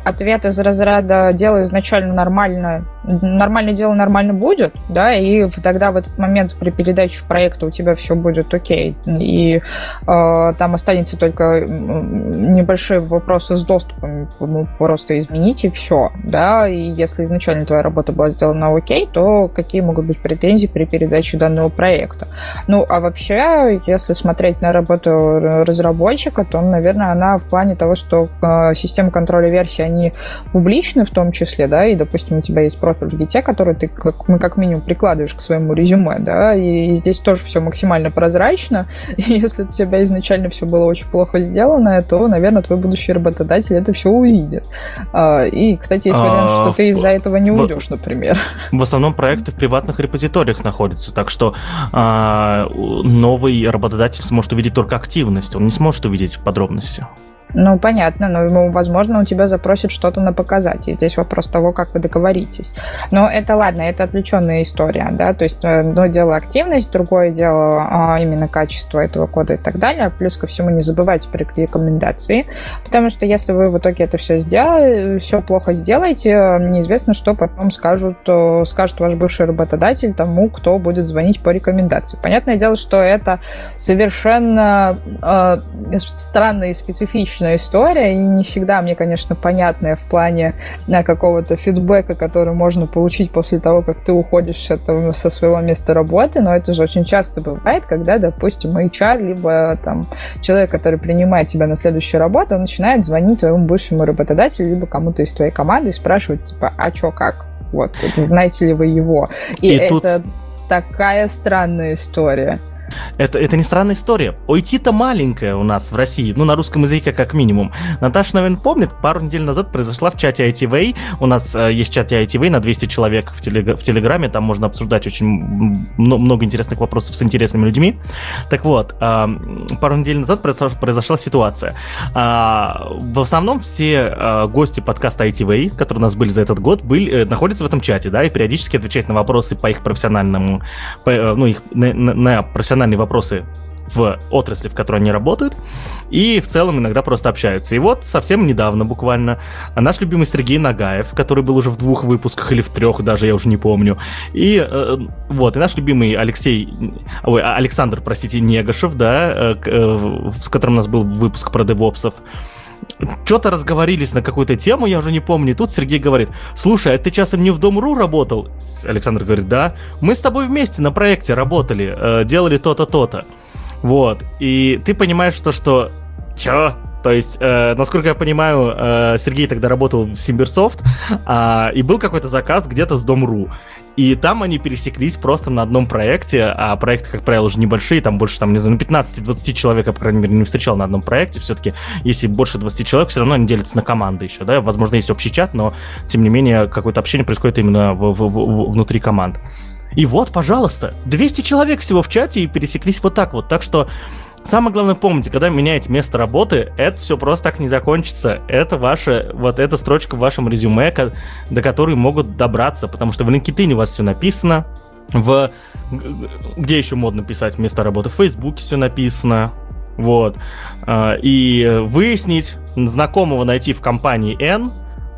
ответ из разряда «дело изначально нормально, нормальное дело нормально будет», да, и тогда в этот момент при передаче проекта у тебя все будет окей, и э, там останется только небольшие вопросы с доступом, ну, просто изменить и все, да, и если изначально твоя работа была сделана окей, то какие могут быть претензии при передаче данного проекта? Ну, а вообще, если смотреть на работу разработчика, то, наверное, она в плане того, что э, системы контроля версий, они публичны в том числе, да, и, допустим, у тебя есть профиль в Git, который ты, как, мы как минимум, прикладываешь к своему резюме, да, и, и здесь тоже все максимально прозрачно, [laughs] и если у тебя изначально все было очень плохо сделано, то, наверное, твой будущий работодатель это все увидит. Э, и, кстати, есть вариант, что а, ты из-за этого не уйдешь, например. [laughs] В основном проекты в приватных репозиториях находятся, так что э, новый работодатель сможет увидеть только активность, он не сможет увидеть подробности. Ну, понятно, но, ему, возможно, у тебя запросят что-то на показать. И здесь вопрос того, как вы договоритесь. Но это ладно, это отвлеченная история, да, то есть э, одно дело активность, другое дело а, именно качество этого кода и так далее. Плюс ко всему не забывайте про рекомендации, потому что если вы в итоге это все сделали, все плохо сделаете, неизвестно, что потом скажут, э, скажет ваш бывший работодатель тому, кто будет звонить по рекомендации. Понятное дело, что это совершенно э, странно и специфично личная история, и не всегда мне, конечно, понятная в плане на какого-то фидбэка, который можно получить после того, как ты уходишь это, со своего места работы, но это же очень часто бывает, когда, допустим, HR, либо там человек, который принимает тебя на следующую работу, он начинает звонить твоему бывшему работодателю, либо кому-то из твоей команды и спрашивать, типа, а чё, как? Вот, знаете ли вы его? И, и это тут... такая странная история. Это, это не странная история. OIT-то маленькая у нас в России, ну, на русском языке как минимум. Наташа, наверное, помнит, пару недель назад произошла в чате ITV. У нас э, есть чат ITV на 200 человек в, телег... в Телеграме, там можно обсуждать очень много интересных вопросов с интересными людьми. Так вот, э, пару недель назад произошла, произошла ситуация. Э, в основном все э, гости подкаста ITV, которые у нас были за этот год, были, э, находятся в этом чате, да, и периодически отвечают на вопросы по их профессиональному, по, э, ну, их на, на, на профессиональному профессиональные вопросы в отрасли, в которой они работают, и в целом иногда просто общаются. И вот совсем недавно буквально наш любимый Сергей Нагаев, который был уже в двух выпусках или в трех даже, я уже не помню, и э, вот, и наш любимый Алексей, ой, Александр, простите, Негашев, да, э, э, с которым у нас был выпуск про девопсов, что-то разговорились на какую-то тему, я уже не помню. И тут Сергей говорит, слушай, а ты часом не в Дом.ру работал? Александр говорит, да. Мы с тобой вместе на проекте работали, э, делали то-то, то-то. Вот. И ты понимаешь, что, что Чё? То есть, э, насколько я понимаю, э, Сергей тогда работал в Симберсофт, э, и был какой-то заказ где-то с Дом.ру. И там они пересеклись просто на одном проекте, а проекты, как правило, уже небольшие, там больше, там, не знаю, 15-20 ну, человек, я, по крайней мере, не встречал на одном проекте. Все-таки, если больше 20 человек, все равно они делятся на команды еще, да. Возможно, есть общий чат, но, тем не менее, какое-то общение происходит именно в, в, в, внутри команд. И вот, пожалуйста, 200 человек всего в чате и пересеклись вот так вот. Так что Самое главное, помните, когда меняете место работы, это все просто так не закончится. Это ваша, вот эта строчка в вашем резюме, до которой могут добраться, потому что в LinkedIn у вас все написано, в... Где еще модно писать место работы? В Фейсбуке все написано, вот. А, и выяснить, знакомого найти в компании N,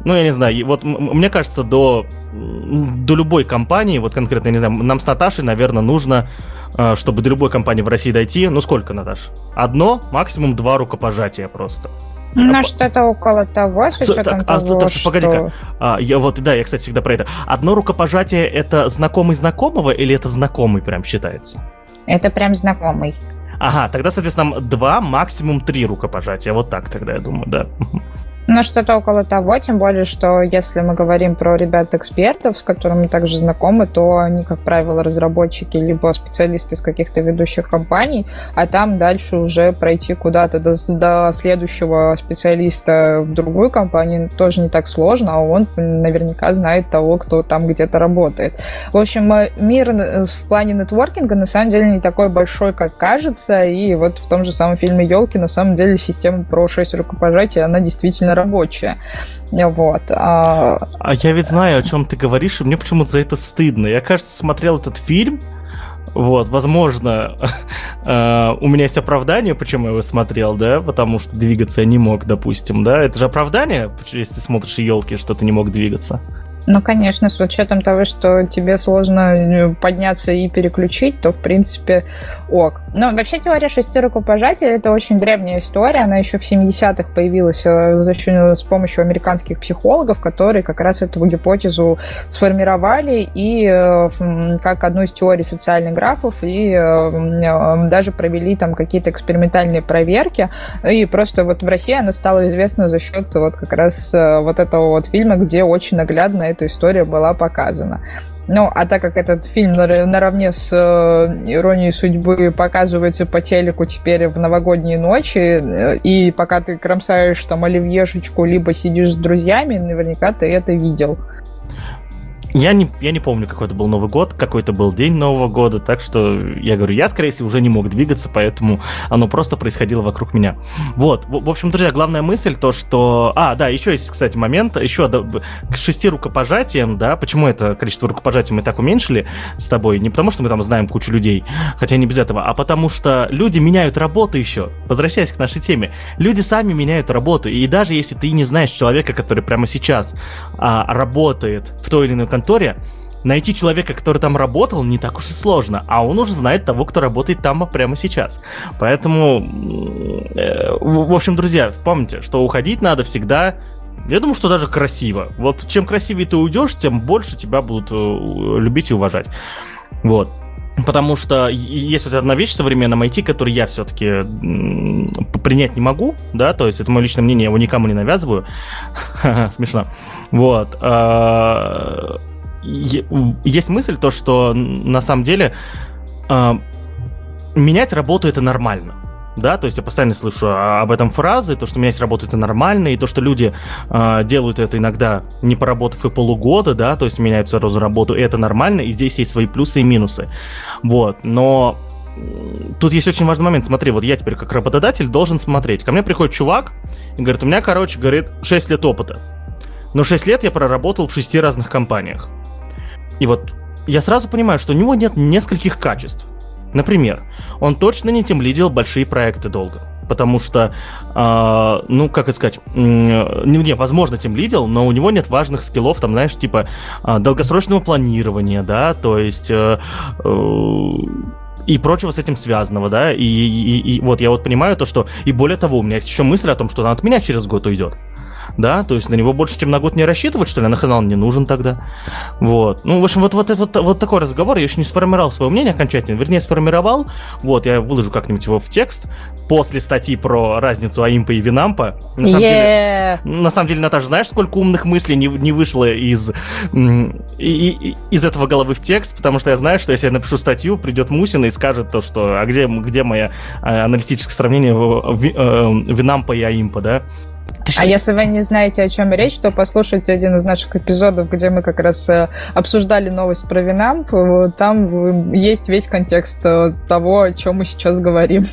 ну, я не знаю, вот мне кажется, до, до любой компании, вот конкретно, я не знаю, нам с Наташей, наверное, нужно а, чтобы до любой компании в России дойти, ну сколько, Наташ? Одно, максимум два рукопожатия просто. Ну, а, что-то около того, с учетом так, того, а, так, что... Погоди-ка. А, я вот, да, я, кстати, всегда про это. Одно рукопожатие — это знакомый знакомого или это знакомый прям считается? Это прям знакомый. Ага, тогда, соответственно, два, максимум три рукопожатия. Вот так тогда, я думаю, да. [laughs] Ну, что-то около того, тем более, что если мы говорим про ребят-экспертов, с которыми также знакомы, то они, как правило, разработчики либо специалисты из каких-то ведущих компаний, а там дальше уже пройти куда-то до, до следующего специалиста в другую компанию тоже не так сложно, а он наверняка знает того, кто там где-то работает. В общем, э, мир э, в плане нетворкинга на самом деле не такой большой, как кажется, и вот в том же самом фильме «Елки» на самом деле система про 6 рукопожатий, она действительно действительно рабочая. Вот. А... а я ведь знаю, о чем ты говоришь, и мне почему-то за это стыдно. Я, кажется, смотрел этот фильм, вот, возможно, [laughs] э, у меня есть оправдание, почему я его смотрел, да, потому что двигаться я не мог, допустим, да. Это же оправдание, если ты смотришь елки, что ты не мог двигаться. Ну, конечно, с учетом того, что тебе сложно э, подняться и переключить, то, в принципе, ок. Но вообще теория шести рукопожатий — это очень древняя история. Она еще в 70-х появилась э, за счет, э, с помощью американских психологов, которые как раз эту гипотезу сформировали и как одну из теорий социальных графов, и даже провели там какие-то экспериментальные проверки. И просто вот в России она стала известна за счет вот как раз вот этого вот фильма, где очень наглядно эта история была показана. Ну, а так как этот фильм наравне с э, «Иронией судьбы» показывается по телеку теперь в новогодние ночи, э, и пока ты кромсаешь там оливьешечку, либо сидишь с друзьями, наверняка ты это видел. Я не, я не помню, какой это был Новый год, какой это был день Нового года, так что я говорю, я, скорее всего, уже не мог двигаться, поэтому оно просто происходило вокруг меня. Вот, в, в общем, друзья, главная мысль то, что... А, да, еще есть, кстати, момент, еще к шести рукопожатиям, да, почему это количество рукопожатий мы так уменьшили с тобой? Не потому, что мы там знаем кучу людей, хотя не без этого, а потому что люди меняют работу еще. Возвращаясь к нашей теме, люди сами меняют работу, и даже если ты не знаешь человека, который прямо сейчас а, работает в той или иной конторе, найти человека, который там работал, не так уж и сложно, а он уже знает того, кто работает там прямо сейчас. Поэтому, э, в общем, друзья, помните, что уходить надо всегда я думаю, что даже красиво. Вот чем красивее ты уйдешь, тем больше тебя будут э, любить и уважать. Вот. Потому что есть вот одна вещь в современном IT, которую я все-таки принять не могу, да, то есть это мое личное мнение, я его никому не навязываю. [laughs] Смешно. Вот. Есть мысль то, что на самом деле э, менять работу это нормально. Да, то есть я постоянно слышу об этом фразы, то, что менять работу это нормально, и то, что люди э, делают это иногда не поработав и полугода, да, то есть меняют сразу работу, и это нормально, и здесь есть свои плюсы и минусы. Вот, но тут есть очень важный момент. Смотри, вот я теперь как работодатель должен смотреть. Ко мне приходит чувак и говорит, у меня, короче, говорит, 6 лет опыта. Но 6 лет я проработал в 6 разных компаниях. И вот я сразу понимаю, что у него нет нескольких качеств. Например, он точно не тем лидил большие проекты долго. Потому что, э, ну, как это сказать, э, не, возможно, тем лидил, но у него нет важных скиллов, там, знаешь, типа э, долгосрочного планирования, да, то есть... Э, э, и прочего с этим связанного, да, и, и, и вот я вот понимаю то, что, и более того, у меня есть еще мысль о том, что он от меня через год уйдет. Да, то есть на него больше, чем на год не рассчитывать, что ли, а нахрена он не нужен тогда, вот. Ну, в общем, вот, вот, вот, вот такой разговор, я еще не сформировал свое мнение окончательно, вернее, сформировал, вот, я выложу как-нибудь его в текст, после статьи про разницу Аимпа и Винампа. На самом, yeah. деле, на самом деле, Наташа, знаешь, сколько умных мыслей не, не вышло из, и, из этого головы в текст, потому что я знаю, что если я напишу статью, придет Мусина и скажет то, что, а где, где моя а, аналитическое сравнение э, Винампа и Аимпа, да? А если вы не знаете, о чем речь, то послушайте один из наших эпизодов, где мы как раз э, обсуждали новость про Винамп. Там есть весь контекст э, того, о чем мы сейчас говорим.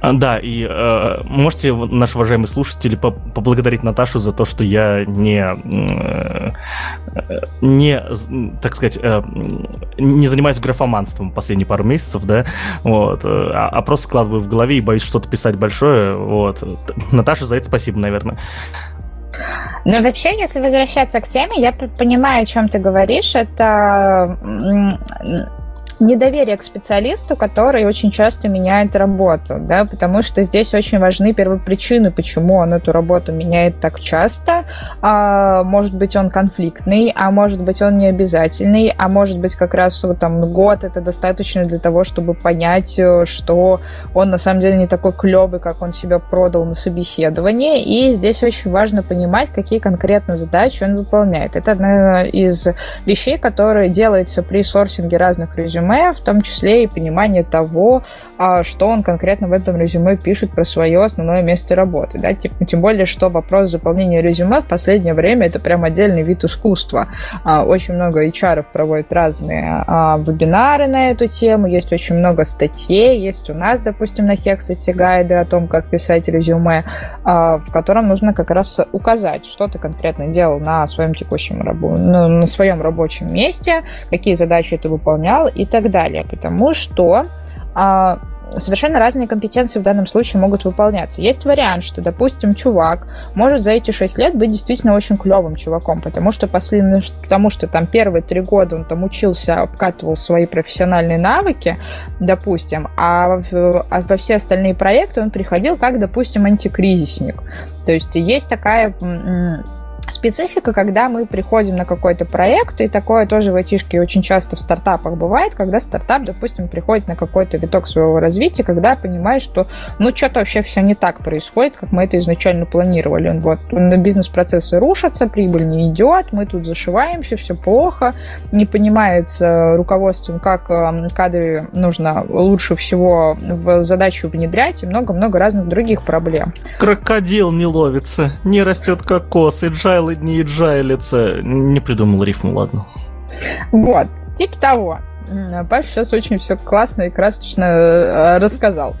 А, да, и э, можете, наши уважаемые слушатели, поблагодарить Наташу за то, что я не, э, не так сказать, э, не занимаюсь графоманством последние пару месяцев, да, вот, э, а, а просто складываю в голове и боюсь что-то писать большое, вот. Наташа, за это спасибо, наверное. Ну, вообще, если возвращаться к теме, я понимаю, о чем ты говоришь. Это недоверие к специалисту, который очень часто меняет работу, да, потому что здесь очень важны первопричины, почему он эту работу меняет так часто. А, может быть, он конфликтный, а может быть, он не обязательный, а может быть, как раз вот там год это достаточно для того, чтобы понять, э, что он на самом деле не такой клевый, как он себя продал на собеседовании. И здесь очень важно понимать, какие конкретно задачи он выполняет. Это одна из вещей, которые делается при сорсинге разных резюме резюме, в том числе и понимание того, а, что он конкретно в этом резюме пишет про свое основное место работы. Да? Тем, более, что вопрос заполнения резюме в последнее время это прям отдельный вид искусства. А, очень много HR проводят разные а, вебинары на эту тему, есть очень много статей, есть у нас, допустим, на Hexlet гайды о том, как писать резюме, в котором нужно как раз указать, что ты конкретно делал на своем текущем рабо- ну, на своем рабочем месте, какие задачи ты выполнял и так далее, потому что а, совершенно разные компетенции в данном случае могут выполняться. Есть вариант, что, допустим, чувак может за эти 6 лет быть действительно очень клевым чуваком, потому что, после, ну, потому что там первые три года он там учился, обкатывал свои профессиональные навыки, допустим, а, в, а во все остальные проекты он приходил как, допустим, антикризисник. То есть есть такая специфика, когда мы приходим на какой-то проект, и такое тоже в айтишке очень часто в стартапах бывает, когда стартап, допустим, приходит на какой-то виток своего развития, когда понимает, что ну что-то вообще все не так происходит, как мы это изначально планировали. Вот бизнес-процессы рушатся, прибыль не идет, мы тут зашиваемся, все плохо, не понимается руководством, как эм, кадры нужно лучше всего в задачу внедрять, и много-много разных других проблем. Крокодил не ловится, не растет кокос, и джай Джайлы не джайлится. Не придумал рифму, ладно. Вот, типа того. Паш сейчас очень все классно и красочно э, рассказал.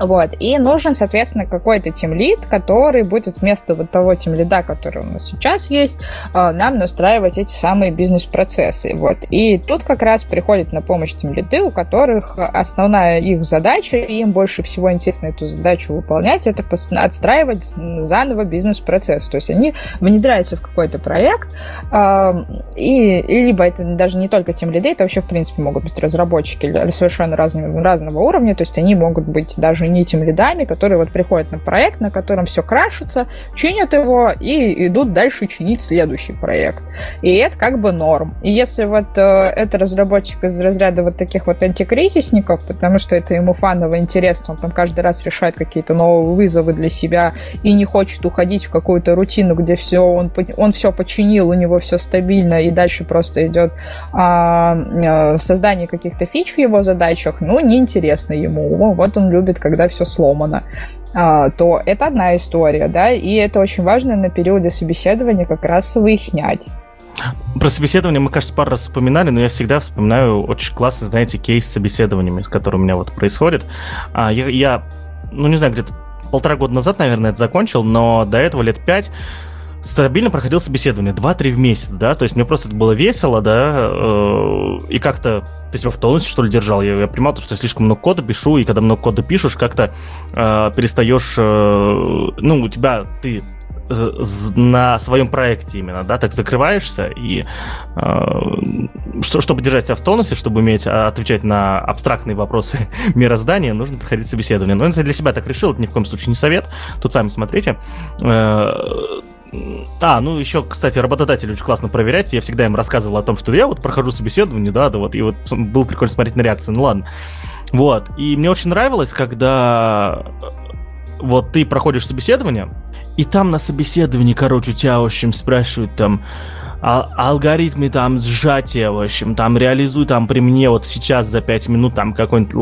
Вот. И нужен, соответственно, какой-то тимлид, который будет вместо вот того тимлида, который у нас сейчас есть, а, нам настраивать эти самые бизнес-процессы. Вот. И тут как раз приходят на помощь тимлиды, у которых основная их задача, и им больше всего интересно эту задачу выполнять, это отстраивать заново бизнес-процесс. То есть они внедряются в какой-то проект, а, и либо это даже не только тимлиды, это вообще, в принципе, могут быть разработчики совершенно разного, разного уровня, то есть они могут быть даже не тем лидами, которые вот приходят на проект, на котором все крашится, чинят его и идут дальше чинить следующий проект. И это как бы норм. И если вот э, это разработчик из разряда вот таких вот антикризисников, потому что это ему фаново интересно, он там каждый раз решает какие-то новые вызовы для себя и не хочет уходить в какую-то рутину, где все он, он все починил, у него все стабильно, и дальше просто идет а, а, создание каких-то фич в его задачах, ну, неинтересно ему. Вот он любит, когда когда все сломано, а, то это одна история, да, и это очень важно на периоде собеседования как раз выяснять. Про собеседование мы, кажется, пару раз упоминали, но я всегда вспоминаю очень классный, знаете, кейс с собеседованиями, с которым у меня вот происходит. А, я, я, ну, не знаю, где-то полтора года назад, наверное, это закончил, но до этого лет пять стабильно проходил собеседование, 2-3 в месяц, да, то есть мне просто это было весело, да, э, и как-то ты себя в тонусе, что ли, держал. Я, я понимал, что я слишком много кода пишу, и когда много кода пишешь, как-то э, перестаешь, э, ну, у тебя, ты э, на своем проекте именно, да, так закрываешься и э, что, чтобы держать себя в тонусе, чтобы уметь а, отвечать на абстрактные вопросы [laughs] мироздания, нужно проходить собеседование. Но это для себя так решил, это ни в коем случае не совет. Тут сами смотрите. Э, а, ну еще, кстати, работодатели очень классно проверять. Я всегда им рассказывал о том, что я вот прохожу собеседование, да, да, вот, и вот было прикольно смотреть на реакцию. Ну ладно. Вот. И мне очень нравилось, когда вот ты проходишь собеседование, и там на собеседовании, короче, тебя, в общем, спрашивают там, а, алгоритмы там сжатия, в общем, там реализуй там при мне вот сейчас за 5 минут там какой-нибудь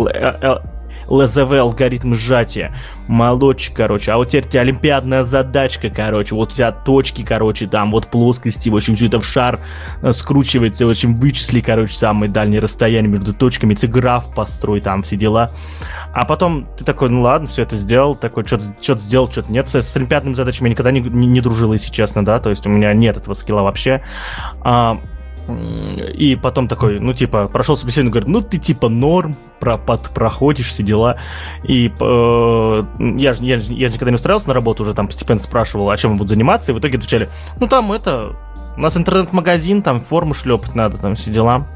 ЛЗВ алгоритм сжатия. Молодчик, короче. А вот теперь у тебя олимпиадная задачка, короче. Вот у тебя точки, короче, там вот плоскости. В общем, все это в шар э, скручивается. В общем, вычисли, короче, самые дальние расстояния между точками. Ты граф построй, там все дела. А потом ты такой, ну ладно, все это сделал, такой, что-то что сделал, что-то нет. С, с олимпиадными задачами я никогда не, не, не дружил, если честно, да, то есть у меня нет этого скилла вообще. А, и потом такой, ну, типа, прошел собеседование, говорит, ну, ты, типа, норм, про, под, проходишь, все дела. И э, я же я, я никогда не устраивался на работу, уже там постепенно спрашивал, о чем мы будут заниматься, и в итоге отвечали, ну, там это, у нас интернет-магазин, там формы шлепать надо, там все дела.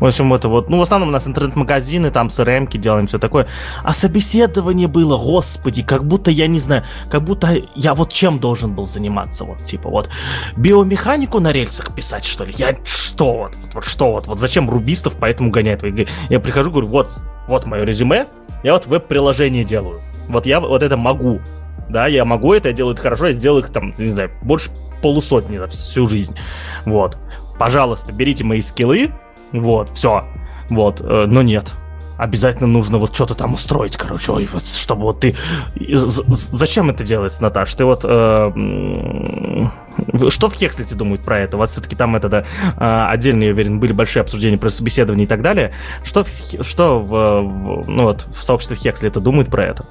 В общем, это вот, ну, в основном у нас интернет-магазины, там CRM-ки делаем, все такое. А собеседование было, господи, как будто, я не знаю, как будто я вот чем должен был заниматься, вот, типа, вот, биомеханику на рельсах писать, что ли? Я что вот, вот что вот, вот зачем рубистов поэтому гонять? Я прихожу, говорю, вот, вот мое резюме, я вот веб-приложение делаю. Вот я вот это могу. Да, я могу это, я делаю это хорошо, я сделаю их там, не знаю, больше полусотни за всю жизнь. Вот. Пожалуйста, берите мои скиллы, вот, все. Вот, э, но нет. Обязательно нужно вот что-то там устроить, короче, ой, вот, чтобы вот ты... Зачем это делается, Наташ? Ты вот... Э, что в Хекслите думают про это? У вас все-таки там это, да, э, отдельно, я уверен, были большие обсуждения про собеседование и так далее. Что, что в, ну вот, в сообществе Хексли это думают про это?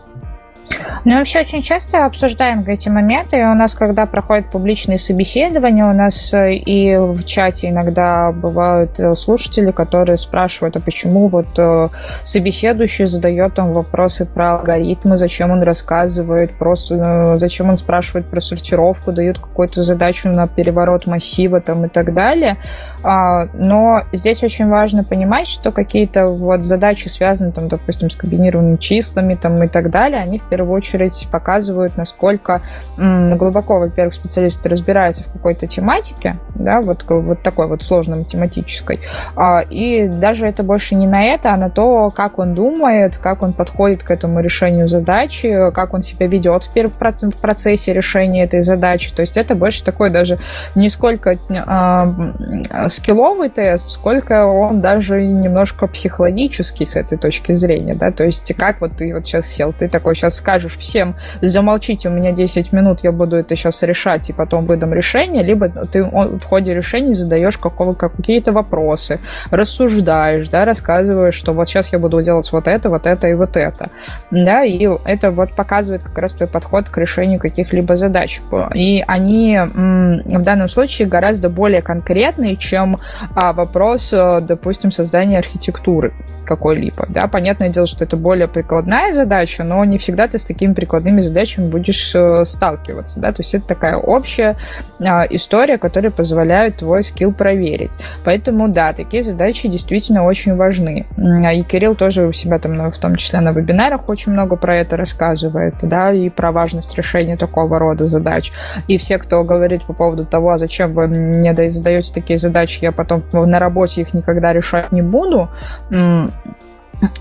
Ну, вообще очень часто обсуждаем эти моменты. И у нас, когда проходят публичные собеседования, у нас э, и в чате иногда бывают э, слушатели, которые спрашивают, а почему вот э, собеседующий задает там вопросы про алгоритмы, зачем он рассказывает, просто зачем он спрашивает про сортировку, дает какую-то задачу на переворот массива там и так далее. А, но здесь очень важно понимать, что какие-то вот задачи связаны там, допустим, с комбинированными числами там и так далее, они в первую первую очередь показывают, насколько глубоко, во-первых, специалисты разбираются в какой-то тематике, да, вот, вот такой вот сложной математической. А, и даже это больше не на это, а на то, как он думает, как он подходит к этому решению задачи, как он себя ведет в процессе решения этой задачи. То есть это больше такой даже не сколько э, скилловый тест, сколько он даже немножко психологический с этой точки зрения, да, то есть как вот ты вот сейчас сел, ты такой сейчас скажешь всем, замолчите, у меня 10 минут, я буду это сейчас решать и потом выдам решение, либо ты в ходе решений задаешь какого, какие-то вопросы, рассуждаешь, да, рассказываешь, что вот сейчас я буду делать вот это, вот это и вот это. Да, и это вот показывает как раз твой подход к решению каких-либо задач. И они в данном случае гораздо более конкретные, чем а, вопрос, э, допустим, создания архитектуры какой-либо. Да, понятное дело, что это более прикладная задача, но не всегда ты с такими прикладными задачами будешь э, сталкиваться. Да? То есть это такая общая э, история, которая позволяет твой скилл проверить. Поэтому, да, такие задачи действительно очень важны. И Кирилл тоже у себя там, ну, в том числе на вебинарах, очень много про это рассказывает, да, и про важность решения такого рода задач. И все, кто говорит по поводу того, а зачем вы мне задаете такие задачи, я потом на работе их никогда решать не буду, а,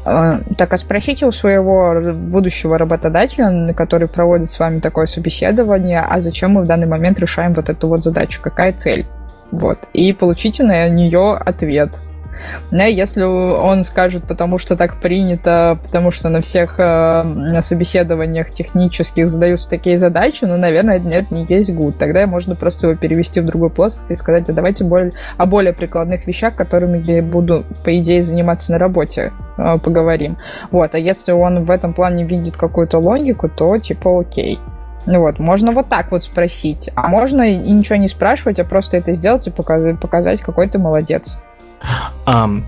так, а спросите у своего будущего работодателя, который проводит с вами такое собеседование, а зачем мы в данный момент решаем вот эту вот задачу, какая цель? Вот. И получите на нее ответ. Да, если он скажет, потому что так принято, потому что на всех э, собеседованиях технических задаются такие задачи, ну, наверное, нет, не есть гуд. Тогда можно просто его перевести в другую плоскость и сказать, да давайте более, о более прикладных вещах, которыми я буду, по идее, заниматься на работе, э, поговорим. Вот, а если он в этом плане видит какую-то логику, то типа окей. Ну вот, можно вот так вот спросить, а можно и ничего не спрашивать, а просто это сделать и показать, показать какой ты молодец. Um,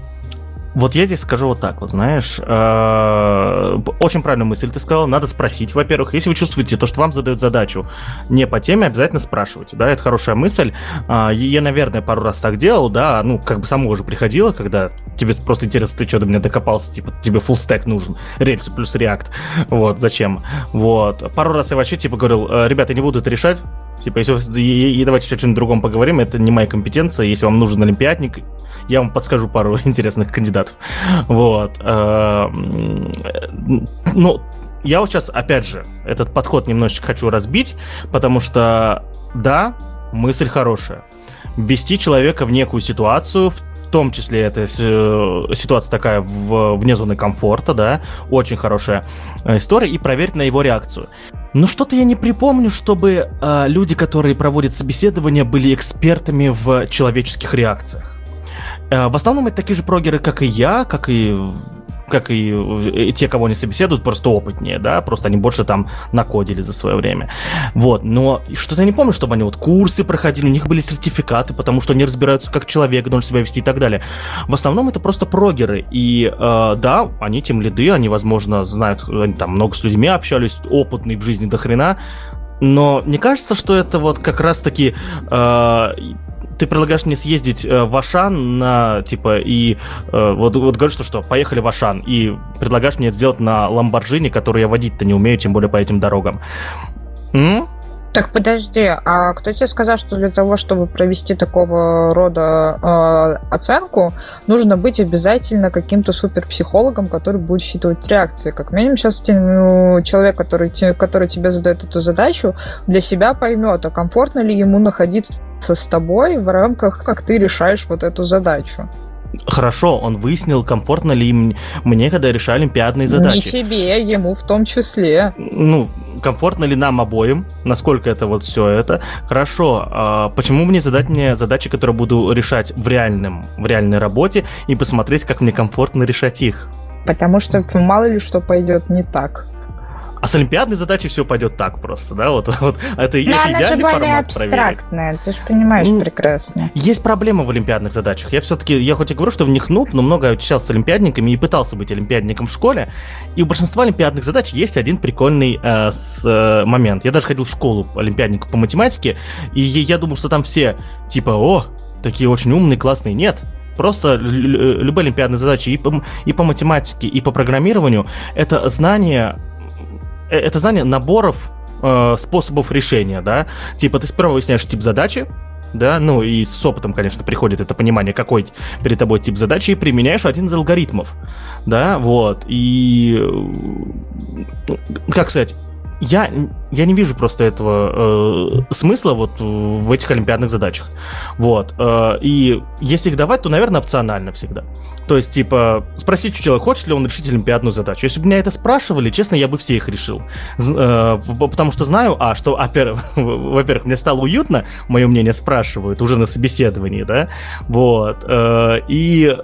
Вот я здесь скажу вот так вот, знаешь, э, очень правильную мысль ты сказал, надо спросить, во-первых, если вы чувствуете то, что вам задают задачу не по теме, обязательно спрашивайте, да, это хорошая мысль. А, я, наверное, пару раз так делал, да, ну, как бы само уже приходило, когда тебе просто интересно, ты что до меня докопался, типа, тебе full stack нужен, рельсы плюс React, вот, зачем, вот. Пару раз я вообще, типа, говорил, «Э, ребята, не буду это решать, Типа, если и, и давайте о чем-нибудь другом поговорим, это не моя компетенция. Если вам нужен олимпиадник, я вам подскажу пару [laughs] интересных кандидатов. Вот. Эм, ну, я вот сейчас, опять же, этот подход немножечко хочу разбить, потому что, да, мысль хорошая. Ввести человека в некую ситуацию, в в том числе это ситуация такая в, вне зоны комфорта, да, очень хорошая э, история, и проверить на его реакцию. Но что-то я не припомню, чтобы э, люди, которые проводят собеседования, были экспертами в человеческих реакциях. Э, в основном это такие же прогеры, как и я, как и как и те, кого они собеседуют, просто опытнее, да, просто они больше там накодили за свое время. Вот, но что-то я не помню, чтобы они вот курсы проходили, у них были сертификаты, потому что они разбираются, как человек должен себя вести и так далее. В основном это просто прогеры, и э, да, они тем лиды, они, возможно, знают, они там много с людьми общались, опытные в жизни до хрена, но мне кажется, что это вот как раз-таки э, ты предлагаешь мне съездить э, в Ашан на, типа, и э, вот, вот говоришь, что что, поехали в Ашан, и предлагаешь мне это сделать на Ламборджини, который я водить-то не умею, тем более по этим дорогам. М? Так подожди, а кто тебе сказал, что для того, чтобы провести такого рода э, оценку, нужно быть обязательно каким-то суперпсихологом, который будет считывать реакции? Как минимум сейчас ну, человек, который, который тебе задает эту задачу, для себя поймет, а комфортно ли ему находиться с тобой в рамках, как ты решаешь вот эту задачу. Хорошо, он выяснил, комфортно ли мне, когда я решаю олимпиадные задачи. Не тебе, ему в том числе. Ну, комфортно ли нам обоим, насколько это вот все это. Хорошо, а почему мне задать мне задачи, которые буду решать в реальном, в реальной работе, и посмотреть, как мне комфортно решать их? Потому что мало ли что пойдет не так. А с олимпиадной задачей все пойдет так просто, да? Вот, вот это, Но это она же более абстрактная, проверить. ты же понимаешь ну, прекрасно. Есть проблема в олимпиадных задачах. Я все-таки, я хоть и говорю, что в них нуб, но много общался с олимпиадниками и пытался быть олимпиадником в школе. И у большинства олимпиадных задач есть один прикольный э, с, э, момент. Я даже ходил в школу олимпиаднику по математике, и я думал, что там все типа, о, такие очень умные, классные. Нет, Просто любые олимпиадные задачи и по, и по математике, и по программированию — это знание это знание наборов э, способов решения, да. Типа ты сперва выясняешь тип задачи, да, ну и с опытом, конечно, приходит это понимание, какой перед тобой тип задачи, и применяешь один из алгоритмов, да, вот, и, э, как сказать, я, я не вижу просто этого э, смысла вот в этих олимпиадных задачах. Вот. Э, и если их давать, то, наверное, опционально всегда. То есть, типа, спросить у человека, хочет ли он решить олимпиадную задачу. Если бы меня это спрашивали, честно, я бы все их решил. Э, потому что знаю, а, что, [laughs] во-первых, мне стало уютно, мое мнение спрашивают уже на собеседовании, да, вот. Э, и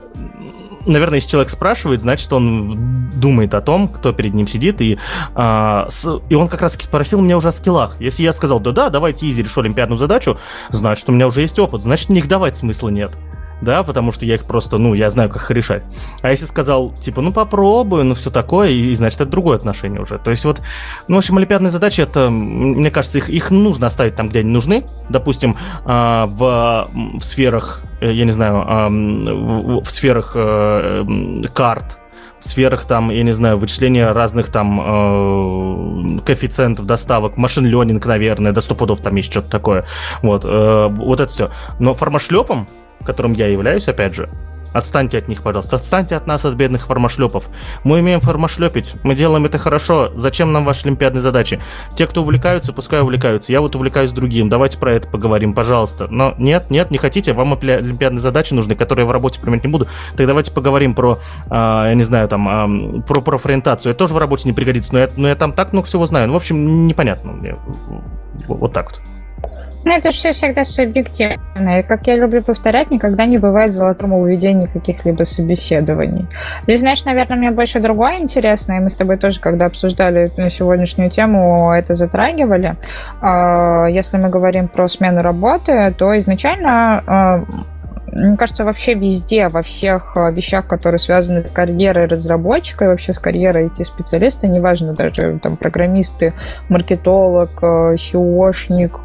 наверное, если человек спрашивает, значит, он думает о том, кто перед ним сидит, и, а, с, и он как раз спросил меня уже о скиллах. Если я сказал, да-да, давайте изи, решу олимпиадную задачу, значит, у меня уже есть опыт, значит, них давать смысла нет да, потому что я их просто, ну, я знаю, как их решать. А если сказал, типа, ну, попробую, ну, все такое, и, значит, это другое отношение уже. То есть вот, ну, в общем, олимпиадные задачи, это, мне кажется, их, их нужно оставить там, где они нужны. Допустим, э, в, в сферах, я не знаю, в, сферах карт, в сферах там, я не знаю, вычисления разных там э, коэффициентов доставок, машин ленинг, наверное, до 100 пудов там есть что-то такое. Вот, э, вот это все. Но формашлепом которым я являюсь, опять же, Отстаньте от них, пожалуйста. Отстаньте от нас, от бедных формашлепов. Мы умеем формашлепить. Мы делаем это хорошо. Зачем нам ваши олимпиадные задачи? Те, кто увлекаются, пускай увлекаются. Я вот увлекаюсь другим. Давайте про это поговорим, пожалуйста. Но нет, нет, не хотите. Вам олимпиадные задачи нужны, которые я в работе применять не буду. Так давайте поговорим про, э, я не знаю, там, э, про профориентацию. Это тоже в работе не пригодится. Но я, но я там так много всего знаю. Ну, в общем, непонятно мне. Вот так вот. Ну, это все всегда субъективно. И, как я люблю повторять, никогда не бывает золотого уведения каких-либо собеседований. Здесь, знаешь, наверное, мне больше другое интересно, и мы с тобой тоже, когда обсуждали сегодняшнюю тему, это затрагивали. А, если мы говорим про смену работы, то изначально а, мне кажется, вообще везде, во всех э, вещах, которые связаны с карьерой разработчика и вообще с карьерой IT-специалиста, неважно даже там программисты, маркетолог, SEOшник,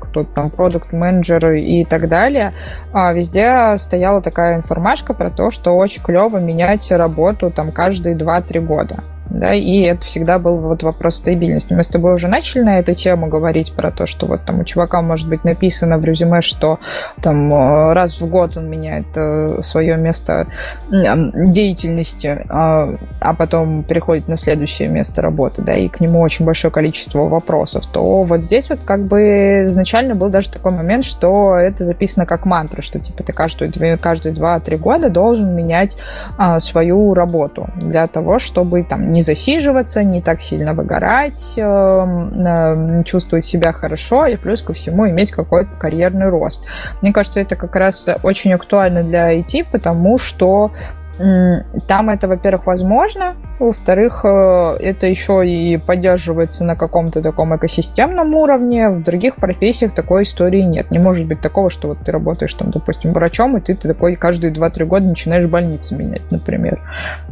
кто там, продукт-менеджер и так далее, а везде стояла такая информашка про то, что очень клево менять работу там каждые 2-3 года да, и это всегда был вот вопрос стабильности. Мы с тобой уже начали на эту тему говорить про то, что вот там у чувака может быть написано в резюме, что там э, раз в год он меняет э, свое место деятельности, а, а потом переходит на следующее место работы, да, и к нему очень большое количество вопросов, то вот здесь вот как бы изначально был даже такой момент, что это записано как мантра, что типа ты каждые, каждые 2-3 года должен менять а, свою работу для того, чтобы там не засиживаться, не так сильно выгорать, эм, чувствовать себя хорошо и плюс ко всему иметь какой-то карьерный рост. Мне кажется, это как раз очень актуально для IT, потому что там это, во-первых, возможно, во-вторых, э, это еще и поддерживается на каком-то таком экосистемном уровне. В других профессиях такой истории нет. Не может быть такого, что вот ты работаешь там, допустим, врачом, и ты, ты такой каждые 2-3 года начинаешь больницы менять, например.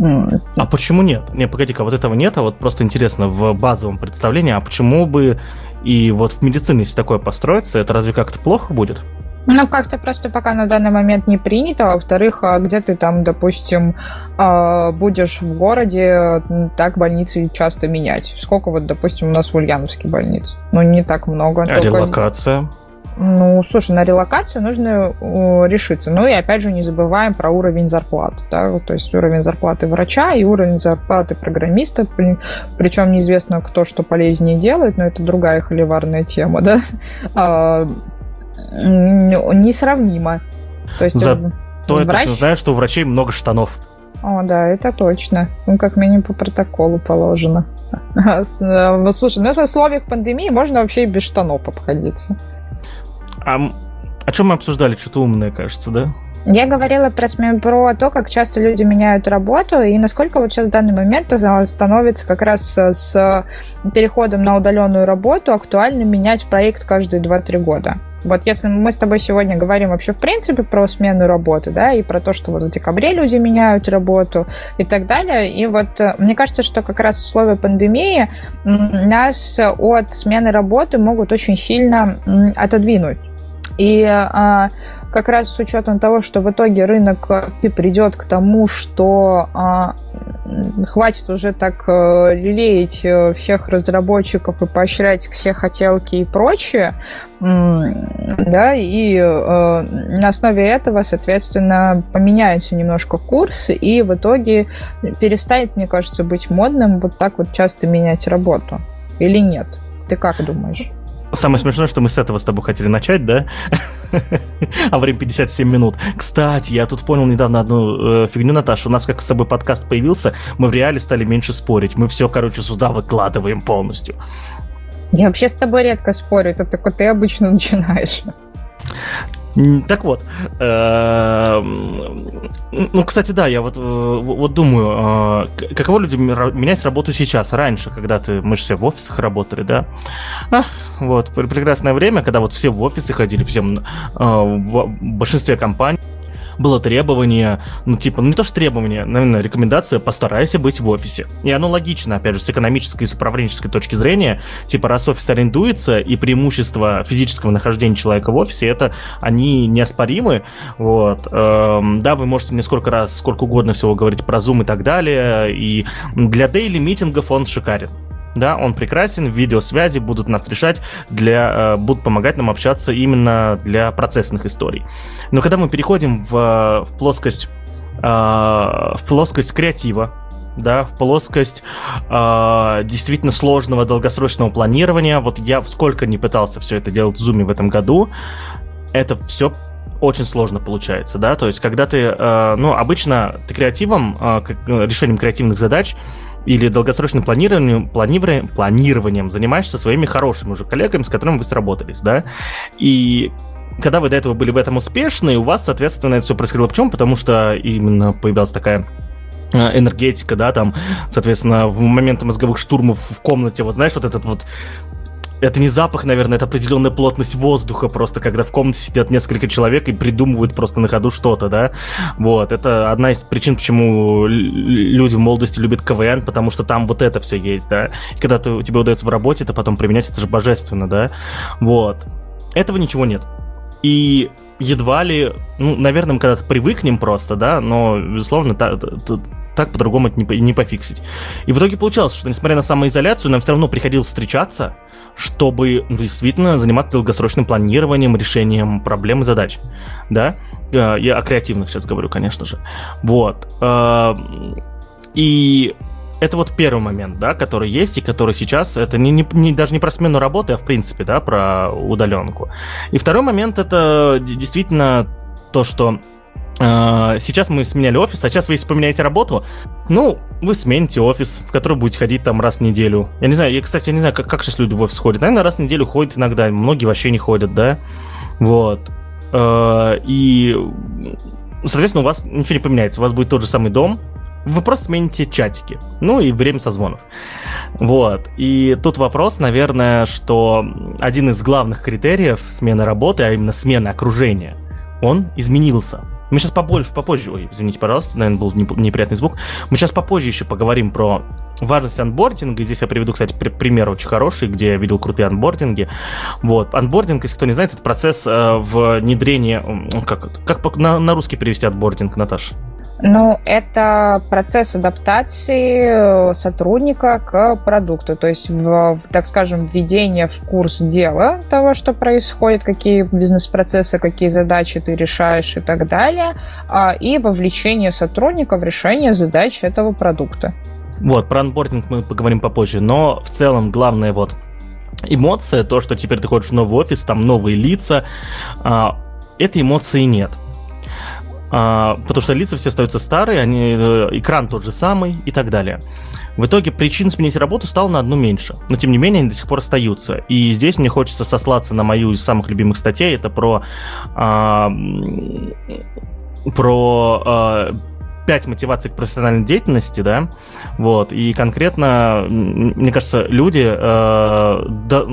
А почему нет? Не, погоди-ка, вот этого нет, а вот просто интересно в базовом представлении, а почему бы и вот в медицине, если такое построится, это разве как-то плохо будет? Ну, как-то просто пока на данный момент не принято. Во-вторых, а где ты там, допустим, а, будешь в городе, так больницы часто менять. Сколько вот, допустим, у нас в Ульяновске больниц? Ну, не так много. А только... релокация? Ну, слушай, на релокацию нужно решиться. Ну и опять же не забываем про уровень зарплат. Да? То есть уровень зарплаты врача и уровень зарплаты программиста. Причем неизвестно, кто что полезнее делает, но это другая холиварная тема, да. [laughs] Несравнимо. То есть Зато врач... я точно знаю, что у врачей много штанов. О, да, это точно. Ну, как минимум по протоколу положено. [laughs] Э, слушай, ну в условиях пандемии можно вообще и без штанов обходиться. А о чем мы обсуждали? Что-то умное, кажется, да? Я говорила про, про то, как часто люди меняют работу и насколько вот сейчас в данный момент становится как раз с переходом на удаленную работу актуально менять проект каждые 2-3 года. Вот если мы с тобой сегодня говорим вообще в принципе про смену работы, да, и про то, что вот в декабре люди меняют работу и так далее, и вот э, мне кажется, что как раз условия пандемии нас от смены работы могут очень сильно отодвинуть. И а, как раз с учетом того, что в итоге рынок придет к тому, что а, хватит уже так а, лелеять э, всех разработчиков и поощрять все хотелки и прочее, да, и а, на основе этого, соответственно, поменяется немножко курс, и в итоге перестанет, мне кажется, быть модным вот так вот часто менять работу. Или нет? Ты как думаешь? Самое смешное, что мы с этого с тобой хотели начать, да? [laughs] а время 57 минут. Кстати, я тут понял недавно одну э, фигню, Наташа. У нас как с собой подкаст появился, мы в реале стали меньше спорить. Мы все, короче, сюда выкладываем полностью. Я вообще с тобой редко спорю, это только ты обычно начинаешь. Так вот, эм, ну, кстати, да, я вот, э, вот думаю, э, каково людям менять работу сейчас, раньше, когда ты, мы же все в офисах работали, да? А, вот, прекрасное время, когда вот все в офисы ходили, всем э, в большинстве компаний было требование, ну, типа, ну, не то что требование, наверное, рекомендация «постарайся быть в офисе». И оно логично, опять же, с экономической и с управленческой точки зрения. Типа, раз офис арендуется, и преимущество физического нахождения человека в офисе, это они неоспоримы, вот. Эм, да, вы можете мне сколько раз, сколько угодно всего говорить про Zoom и так далее, и для дейли митингов он шикарен да, он прекрасен, видеосвязи будут нас решать, для, э, будут помогать нам общаться именно для процессных историй. Но когда мы переходим в, в плоскость э, в плоскость креатива, да, в плоскость э, действительно сложного долгосрочного планирования. Вот я сколько не пытался все это делать в Zoom в этом году, это все очень сложно получается, да, то есть когда ты, э, ну, обычно ты креативом, э, решением креативных задач или долгосрочным планированием, планированием, планированием занимаешься своими хорошими уже коллегами, с которыми вы сработались, да, и когда вы до этого были в этом успешны, у вас, соответственно, это все происходило. Почему? Потому что именно появилась такая э, энергетика, да, там, соответственно, в момент мозговых штурмов в комнате, вот знаешь, вот этот вот это не запах, наверное, это определенная плотность воздуха, просто когда в комнате сидят несколько человек и придумывают просто на ходу что-то, да. Вот, это одна из причин, почему люди в молодости любят КВН, потому что там вот это все есть, да. И когда ты, тебе удается в работе, это потом применять, это же божественно, да. Вот. Этого ничего нет. И едва ли, ну, наверное, мы когда-то привыкнем просто, да, но, безусловно, та, та, так по-другому это не, не пофиксить. И в итоге получалось, что несмотря на самоизоляцию, нам все равно приходилось встречаться, чтобы ну, действительно заниматься долгосрочным планированием, решением проблем и задач. Да? Э, я о креативных сейчас говорю, конечно же. Вот. Э, и это вот первый момент, да, который есть и который сейчас, это не, не, не, даже не про смену работы, а в принципе, да, про удаленку. И второй момент это действительно то, что сейчас мы сменяли офис, а сейчас вы, если поменяете работу, ну, вы смените офис, в который будете ходить там раз в неделю. Я не знаю, я, кстати, не знаю, как, как сейчас люди в офис ходят. Наверное, раз в неделю ходят иногда, многие вообще не ходят, да? Вот. Uh, и, соответственно, у вас ничего не поменяется. У вас будет тот же самый дом, вы просто смените чатики. Ну и время созвонов. Вот. И тут вопрос, наверное, что один из главных критериев смены работы, а именно смены окружения, он изменился. Мы сейчас побольше, попозже, ой, извините, пожалуйста, наверное, был неприятный звук. Мы сейчас попозже еще поговорим про важность анбординга. Здесь я приведу, кстати, пример очень хороший, где я видел крутые анбординги. Вот. Анбординг, если кто не знает, это процесс э, внедрения... Как, как на, на русский перевести анбординг, Наташа? Ну, это процесс адаптации э, сотрудника к продукту, то есть, в, так скажем, введение в курс дела того, что происходит, какие бизнес-процессы, какие задачи ты решаешь и так далее, а, и вовлечение сотрудника в решение задач этого продукта. Вот, про анбординг мы поговорим попозже, но в целом главное вот эмоция, то, что теперь ты ходишь в новый офис, там новые лица, а, этой эмоции нет. А, потому что лица все остаются старые, они, э, экран тот же самый и так далее. В итоге причин сменить работу стало на одну меньше, но тем не менее они до сих пор остаются. И здесь мне хочется сослаться на мою из самых любимых статей, это про а, про а, 5 мотиваций к профессиональной деятельности, да, вот, и конкретно, мне кажется, люди э, да,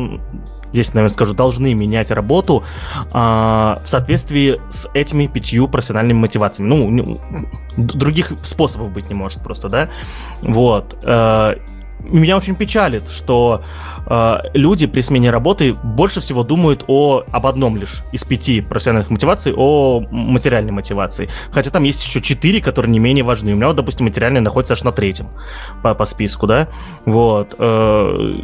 здесь, наверное, скажу, должны менять работу э, в соответствии с этими пятью профессиональными мотивациями. Ну, других способов быть не может просто, да. Вот. Э, меня очень печалит, что э, люди при смене работы больше всего думают о, об одном лишь из пяти профессиональных мотиваций, о материальной мотивации. Хотя там есть еще четыре, которые не менее важны. У меня вот, допустим, материальная находится аж на третьем по, по списку, да. Вот. Э,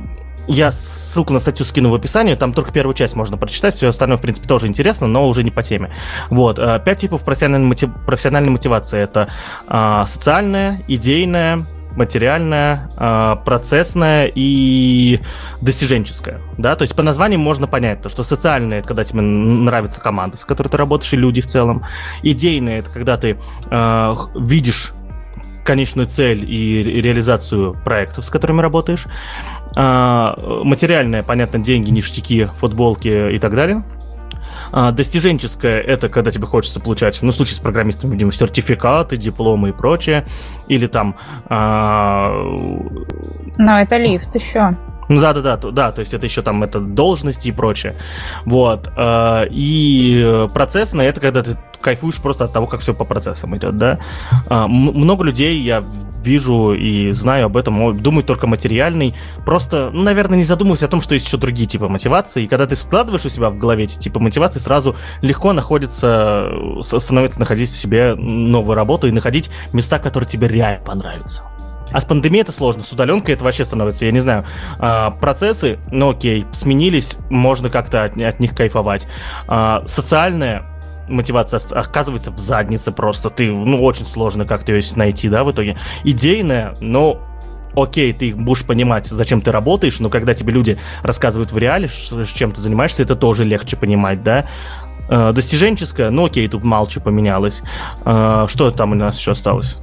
я ссылку на статью скину в описании, там только первую часть можно прочитать, все остальное, в принципе, тоже интересно, но уже не по теме. Вот, э, пять типов профессиональной, мотив... профессиональной мотивации. Это а, социальная, идейная, материальная, э, процессная и достиженческая, да, то есть по названиям можно понять, то, что социальная это когда тебе нравится команда, с которой ты работаешь, и люди в целом, идейная это когда ты э, видишь конечную цель и реализацию проектов, с которыми работаешь. А, материальное, понятно, деньги, ништяки, футболки и так далее. А, достиженческое — это когда тебе хочется получать, ну, в случае с программистом, видимо, сертификаты, дипломы и прочее. Или там... А... Но это лифт еще. Ну да, да, да, да, то есть это еще там это должности и прочее. Вот. Э, и процессно это когда ты кайфуешь просто от того, как все по процессам идет, да. Э, много людей я вижу и знаю об этом, думают только материальный. Просто, ну, наверное, не задумываясь о том, что есть еще другие типы мотивации. И когда ты складываешь у себя в голове эти типы мотивации, сразу легко находится, становится находить себе новую работу и находить места, которые тебе реально понравятся. А с пандемией это сложно, с удаленкой это вообще становится, я не знаю, а, процессы, ну окей, сменились, можно как-то от, от них кайфовать. А, социальная мотивация оказывается в заднице просто, ты, ну, очень сложно как-то ее найти, да, в итоге. Идейная, ну, окей, ты будешь понимать, зачем ты работаешь, но когда тебе люди рассказывают в реале, чем ты занимаешься, это тоже легче понимать, да. А, достиженческая, ну окей, тут мало чего поменялось. Что там у нас еще осталось?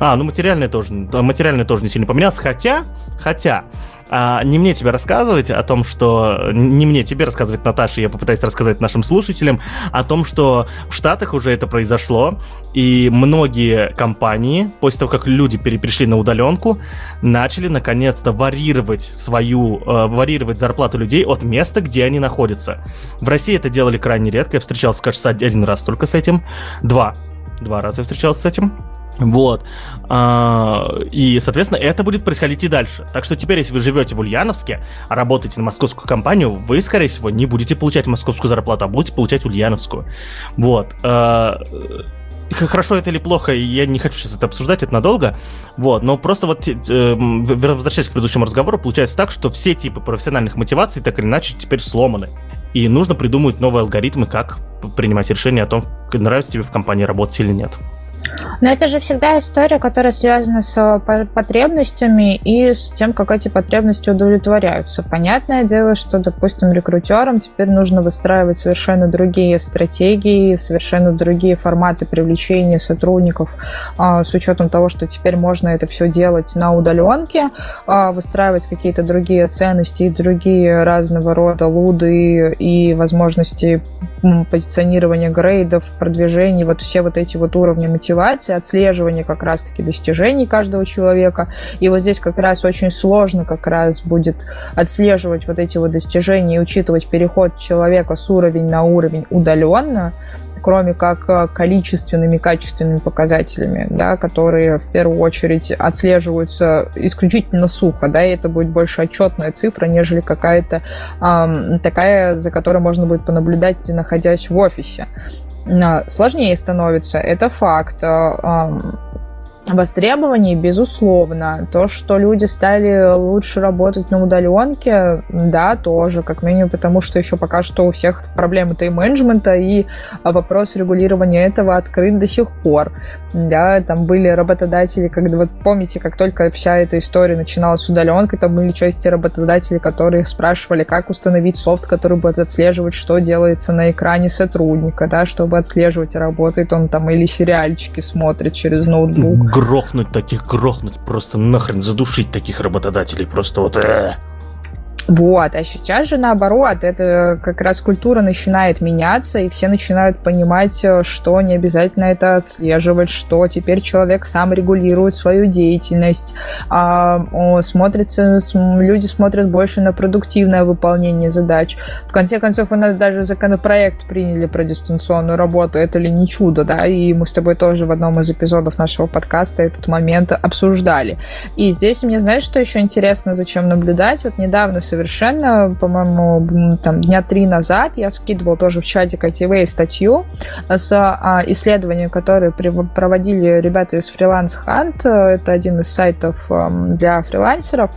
А, ну материальное тоже, материальное тоже не сильно поменялось, хотя, хотя а, не мне тебе рассказывать о том, что... Не мне тебе рассказывать, Наташа, я попытаюсь рассказать нашим слушателям о том, что в Штатах уже это произошло, и многие компании, после того, как люди перешли на удаленку, начали наконец-то варьировать свою... Э, варьировать зарплату людей от места, где они находятся. В России это делали крайне редко, я встречался, кажется, один раз только с этим. Два. Два раза я встречался с этим. Вот. А, и, соответственно, это будет происходить и дальше. Так что теперь, если вы живете в Ульяновске, работаете на московскую компанию, вы, скорее всего, не будете получать московскую зарплату, а будете получать ульяновскую. Вот. А, хорошо это или плохо, я не хочу сейчас это обсуждать, это надолго. Вот, но просто вот э, возвращаясь к предыдущему разговору, получается так, что все типы профессиональных мотиваций так или иначе теперь сломаны. И нужно придумать новые алгоритмы, как принимать решение о том, нравится тебе в компании работать или нет. Но это же всегда история, которая связана с э, потребностями и с тем, как эти потребности удовлетворяются. Понятное дело, что, допустим, рекрутерам теперь нужно выстраивать совершенно другие стратегии, совершенно другие форматы привлечения сотрудников а, с учетом того, что теперь можно это все делать на удаленке, а, выстраивать какие-то другие ценности и другие разного рода луды и возможности позиционирования грейдов, продвижений, вот все вот эти вот уровни мотивации, отслеживания как раз-таки достижений каждого человека. И вот здесь как раз очень сложно как раз будет отслеживать вот эти вот достижения и учитывать переход человека с уровень на уровень удаленно, кроме как э, количественными, качественными показателями, да, которые в первую очередь отслеживаются исключительно сухо, да, и это будет больше отчетная цифра, нежели какая-то эм, такая, за которой можно будет понаблюдать, находясь в офисе. Сложнее становится, это факт. Востребований, безусловно. То, что люди стали лучше работать на удаленке, да, тоже, как минимум, потому что еще пока что у всех проблемы тайм-менеджмента, и вопрос регулирования этого открыт до сих пор. Да, там были работодатели, когда, вот помните, как только вся эта история начиналась с удаленкой, там были части работодателей, которые спрашивали, как установить софт, который будет отслеживать, что делается на экране сотрудника, да, чтобы отслеживать, работает он там или сериальчики смотрит через ноутбук грохнуть таких, грохнуть, просто нахрен задушить таких работодателей, просто вот... Э. Вот, а сейчас же наоборот, это как раз культура начинает меняться, и все начинают понимать, э, что не обязательно это отслеживать, что теперь человек сам регулирует свою деятельность, а, смотрится, люди смотрят больше на продуктивное выполнение задач. В конце концов, у нас даже законопроект приняли про дистанционную работу, это ли не чудо, да, и мы с тобой тоже в одном из эпизодов нашего подкаста этот момент обсуждали. И здесь мне, знаешь, что еще интересно, зачем наблюдать? Вот недавно совершенно, по-моему, там дня три назад я скидывал тоже в чатик ITV статью с а, исследованием, которое проводили ребята из Freelance Hunt. Это один из сайтов для фрилансеров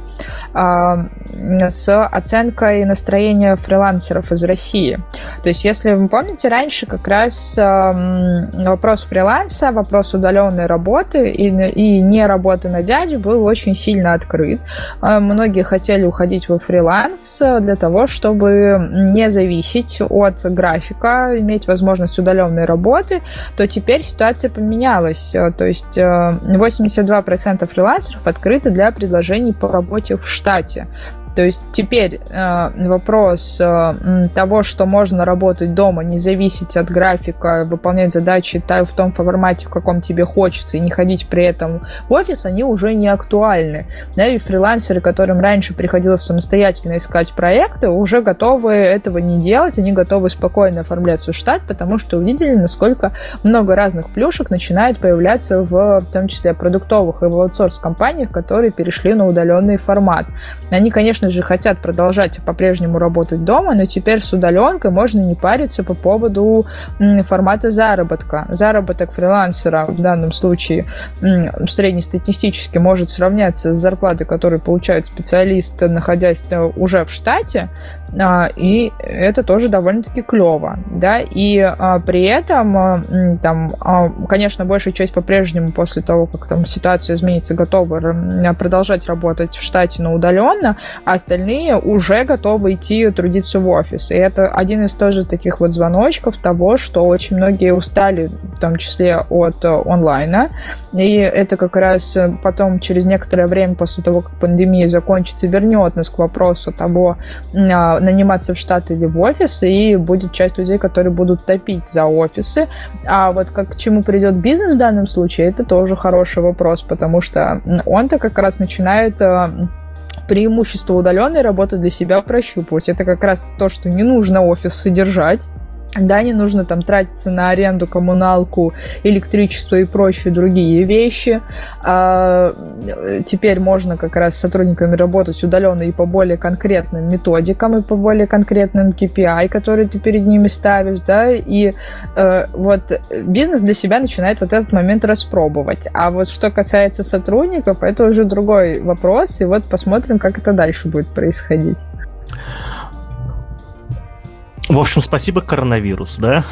с оценкой настроения фрилансеров из России. То есть, если вы помните, раньше как раз вопрос фриланса, вопрос удаленной работы и, и не работы на дядю был очень сильно открыт. А, многие хотели уходить во фриланс для того, чтобы не зависеть от графика, иметь возможность удаленной работы, то теперь ситуация поменялась. То есть 82% фрилансеров открыты для предложений по работе в штате. То есть теперь э, вопрос э, того, что можно работать дома, не зависеть от графика, выполнять задачи в том формате, в каком тебе хочется, и не ходить при этом в офис, они уже не актуальны. Да, и фрилансеры, которым раньше приходилось самостоятельно искать проекты, уже готовы этого не делать, они готовы спокойно оформлять свой штат, потому что увидели, насколько много разных плюшек начинает появляться в, в том числе продуктовых и в аутсорс-компаниях, которые перешли на удаленный формат. Они, конечно, конечно же, хотят продолжать по-прежнему работать дома, но теперь с удаленкой можно не париться по поводу формата заработка. Заработок фрилансера в данном случае среднестатистически может сравняться с зарплатой, которую получает специалист, находясь уже в штате, и это тоже довольно-таки клево, да, и а, при этом а, там, а, конечно, большая часть по-прежнему после того, как там ситуация изменится, готовы продолжать работать в штате, но удаленно, а остальные уже готовы идти трудиться в офис, и это один из тоже таких вот звоночков того, что очень многие устали, в том числе от онлайна, и это как раз потом через некоторое время после того, как пандемия закончится, вернет нас к вопросу того, наниматься в штат или в офис, и будет часть людей, которые будут топить за офисы. А вот как к чему придет бизнес в данном случае, это тоже хороший вопрос, потому что он-то как раз начинает э, преимущество удаленной работы для себя прощупывать. Это как раз то, что не нужно офис содержать, да, не нужно там тратиться на аренду, коммуналку, электричество и прочие другие вещи. А, теперь можно как раз с сотрудниками работать удаленно и по более конкретным методикам, и по более конкретным KPI, которые ты перед ними ставишь, да, и э, вот бизнес для себя начинает вот этот момент распробовать. А вот что касается сотрудников, это уже другой вопрос, и вот посмотрим, как это дальше будет происходить. В общем, спасибо коронавирус, да?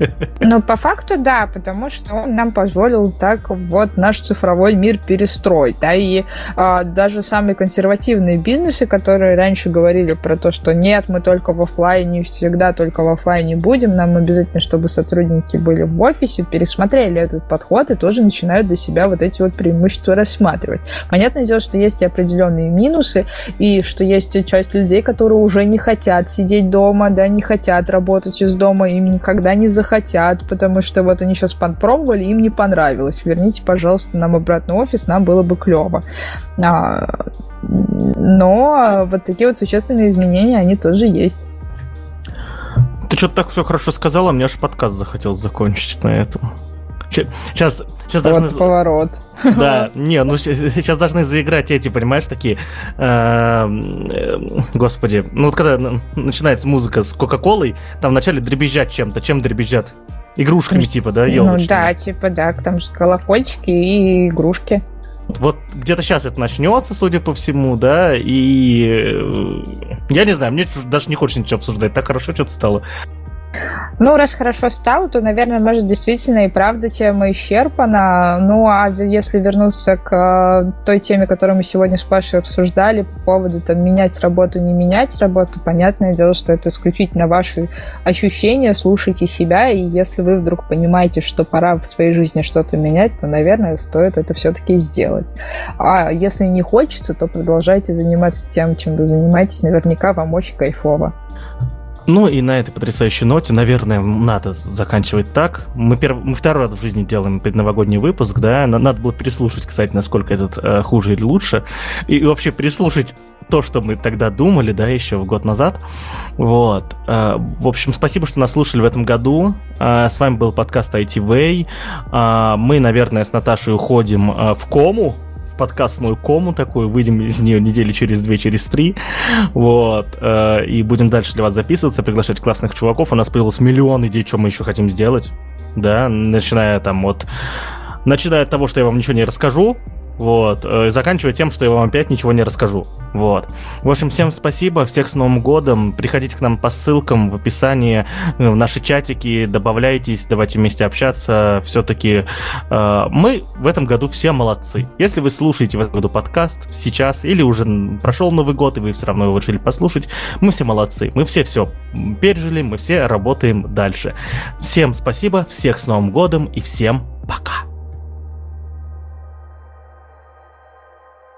[laughs] Ну, по факту, да, потому что он нам позволил так вот наш цифровой мир перестроить. Да, и а, даже самые консервативные бизнесы, которые раньше говорили про то, что нет, мы только в офлайне, всегда только в офлайне будем, нам обязательно, чтобы сотрудники были в офисе, пересмотрели этот подход и тоже начинают для себя вот эти вот преимущества рассматривать. Понятное дело, что есть и определенные минусы, и что есть часть людей, которые уже не хотят сидеть дома, да, не хотят работать из дома, им никогда не захотят, потому что вот они сейчас попробовали, им не понравилось. Верните, пожалуйста, нам обратно офис, нам было бы клево. А, но вот такие вот существенные изменения, они тоже есть. Ты что-то так все хорошо сказала, мне аж подкаст захотел закончить на этом. Сейчас, сейчас вот должны... поворот. Да, [laughs] не, ну сейчас должны заиграть эти, понимаешь, такие... Эм, эм, господи, ну вот когда начинается музыка с Кока-Колой, там вначале дребезжат чем-то. Чем дребезжат? Игрушками типа, да, елочными? Ну да, типа, да, там же колокольчики и игрушки. Вот где-то сейчас это начнется, судя по всему, да, и э, я не знаю, мне даже не хочется ничего обсуждать, так хорошо что-то стало. Ну, раз хорошо стало, то, наверное, может, действительно и правда тема исчерпана. Ну, а если вернуться к э, той теме, которую мы сегодня с Пашей обсуждали по поводу там менять работу, не менять работу, понятное дело, что это исключительно ваши ощущения, слушайте себя, и если вы вдруг понимаете, что пора в своей жизни что-то менять, то, наверное, стоит это все-таки сделать. А если не хочется, то продолжайте заниматься тем, чем вы занимаетесь, наверняка вам очень кайфово. Ну и на этой потрясающей ноте, наверное, надо заканчивать так. Мы, перв... мы второй раз в жизни делаем предновогодний выпуск, да. Надо было переслушать, кстати, насколько этот э, хуже или лучше. И вообще переслушать то, что мы тогда думали, да, еще год назад. Вот. Э, в общем, спасибо, что нас слушали в этом году. Э, с вами был подкаст IT Way. Э, мы, наверное, с Наташей уходим в кому подкастную кому такую, выйдем из нее недели через две, через три, вот, э, и будем дальше для вас записываться, приглашать классных чуваков. У нас появилось миллион идей, что мы еще хотим сделать, да, начиная там от... Начиная от того, что я вам ничего не расскажу, вот. Э, заканчивая тем, что я вам опять ничего не расскажу. Вот. В общем, всем спасибо, всех с Новым годом. Приходите к нам по ссылкам в описании, э, в наши чатики, добавляйтесь, давайте вместе общаться. Все-таки э, мы в этом году все молодцы. Если вы слушаете в этом году подкаст сейчас, или уже прошел Новый год, и вы все равно его решили послушать, мы все молодцы. Мы все все пережили, мы все работаем дальше. Всем спасибо, всех с Новым годом и всем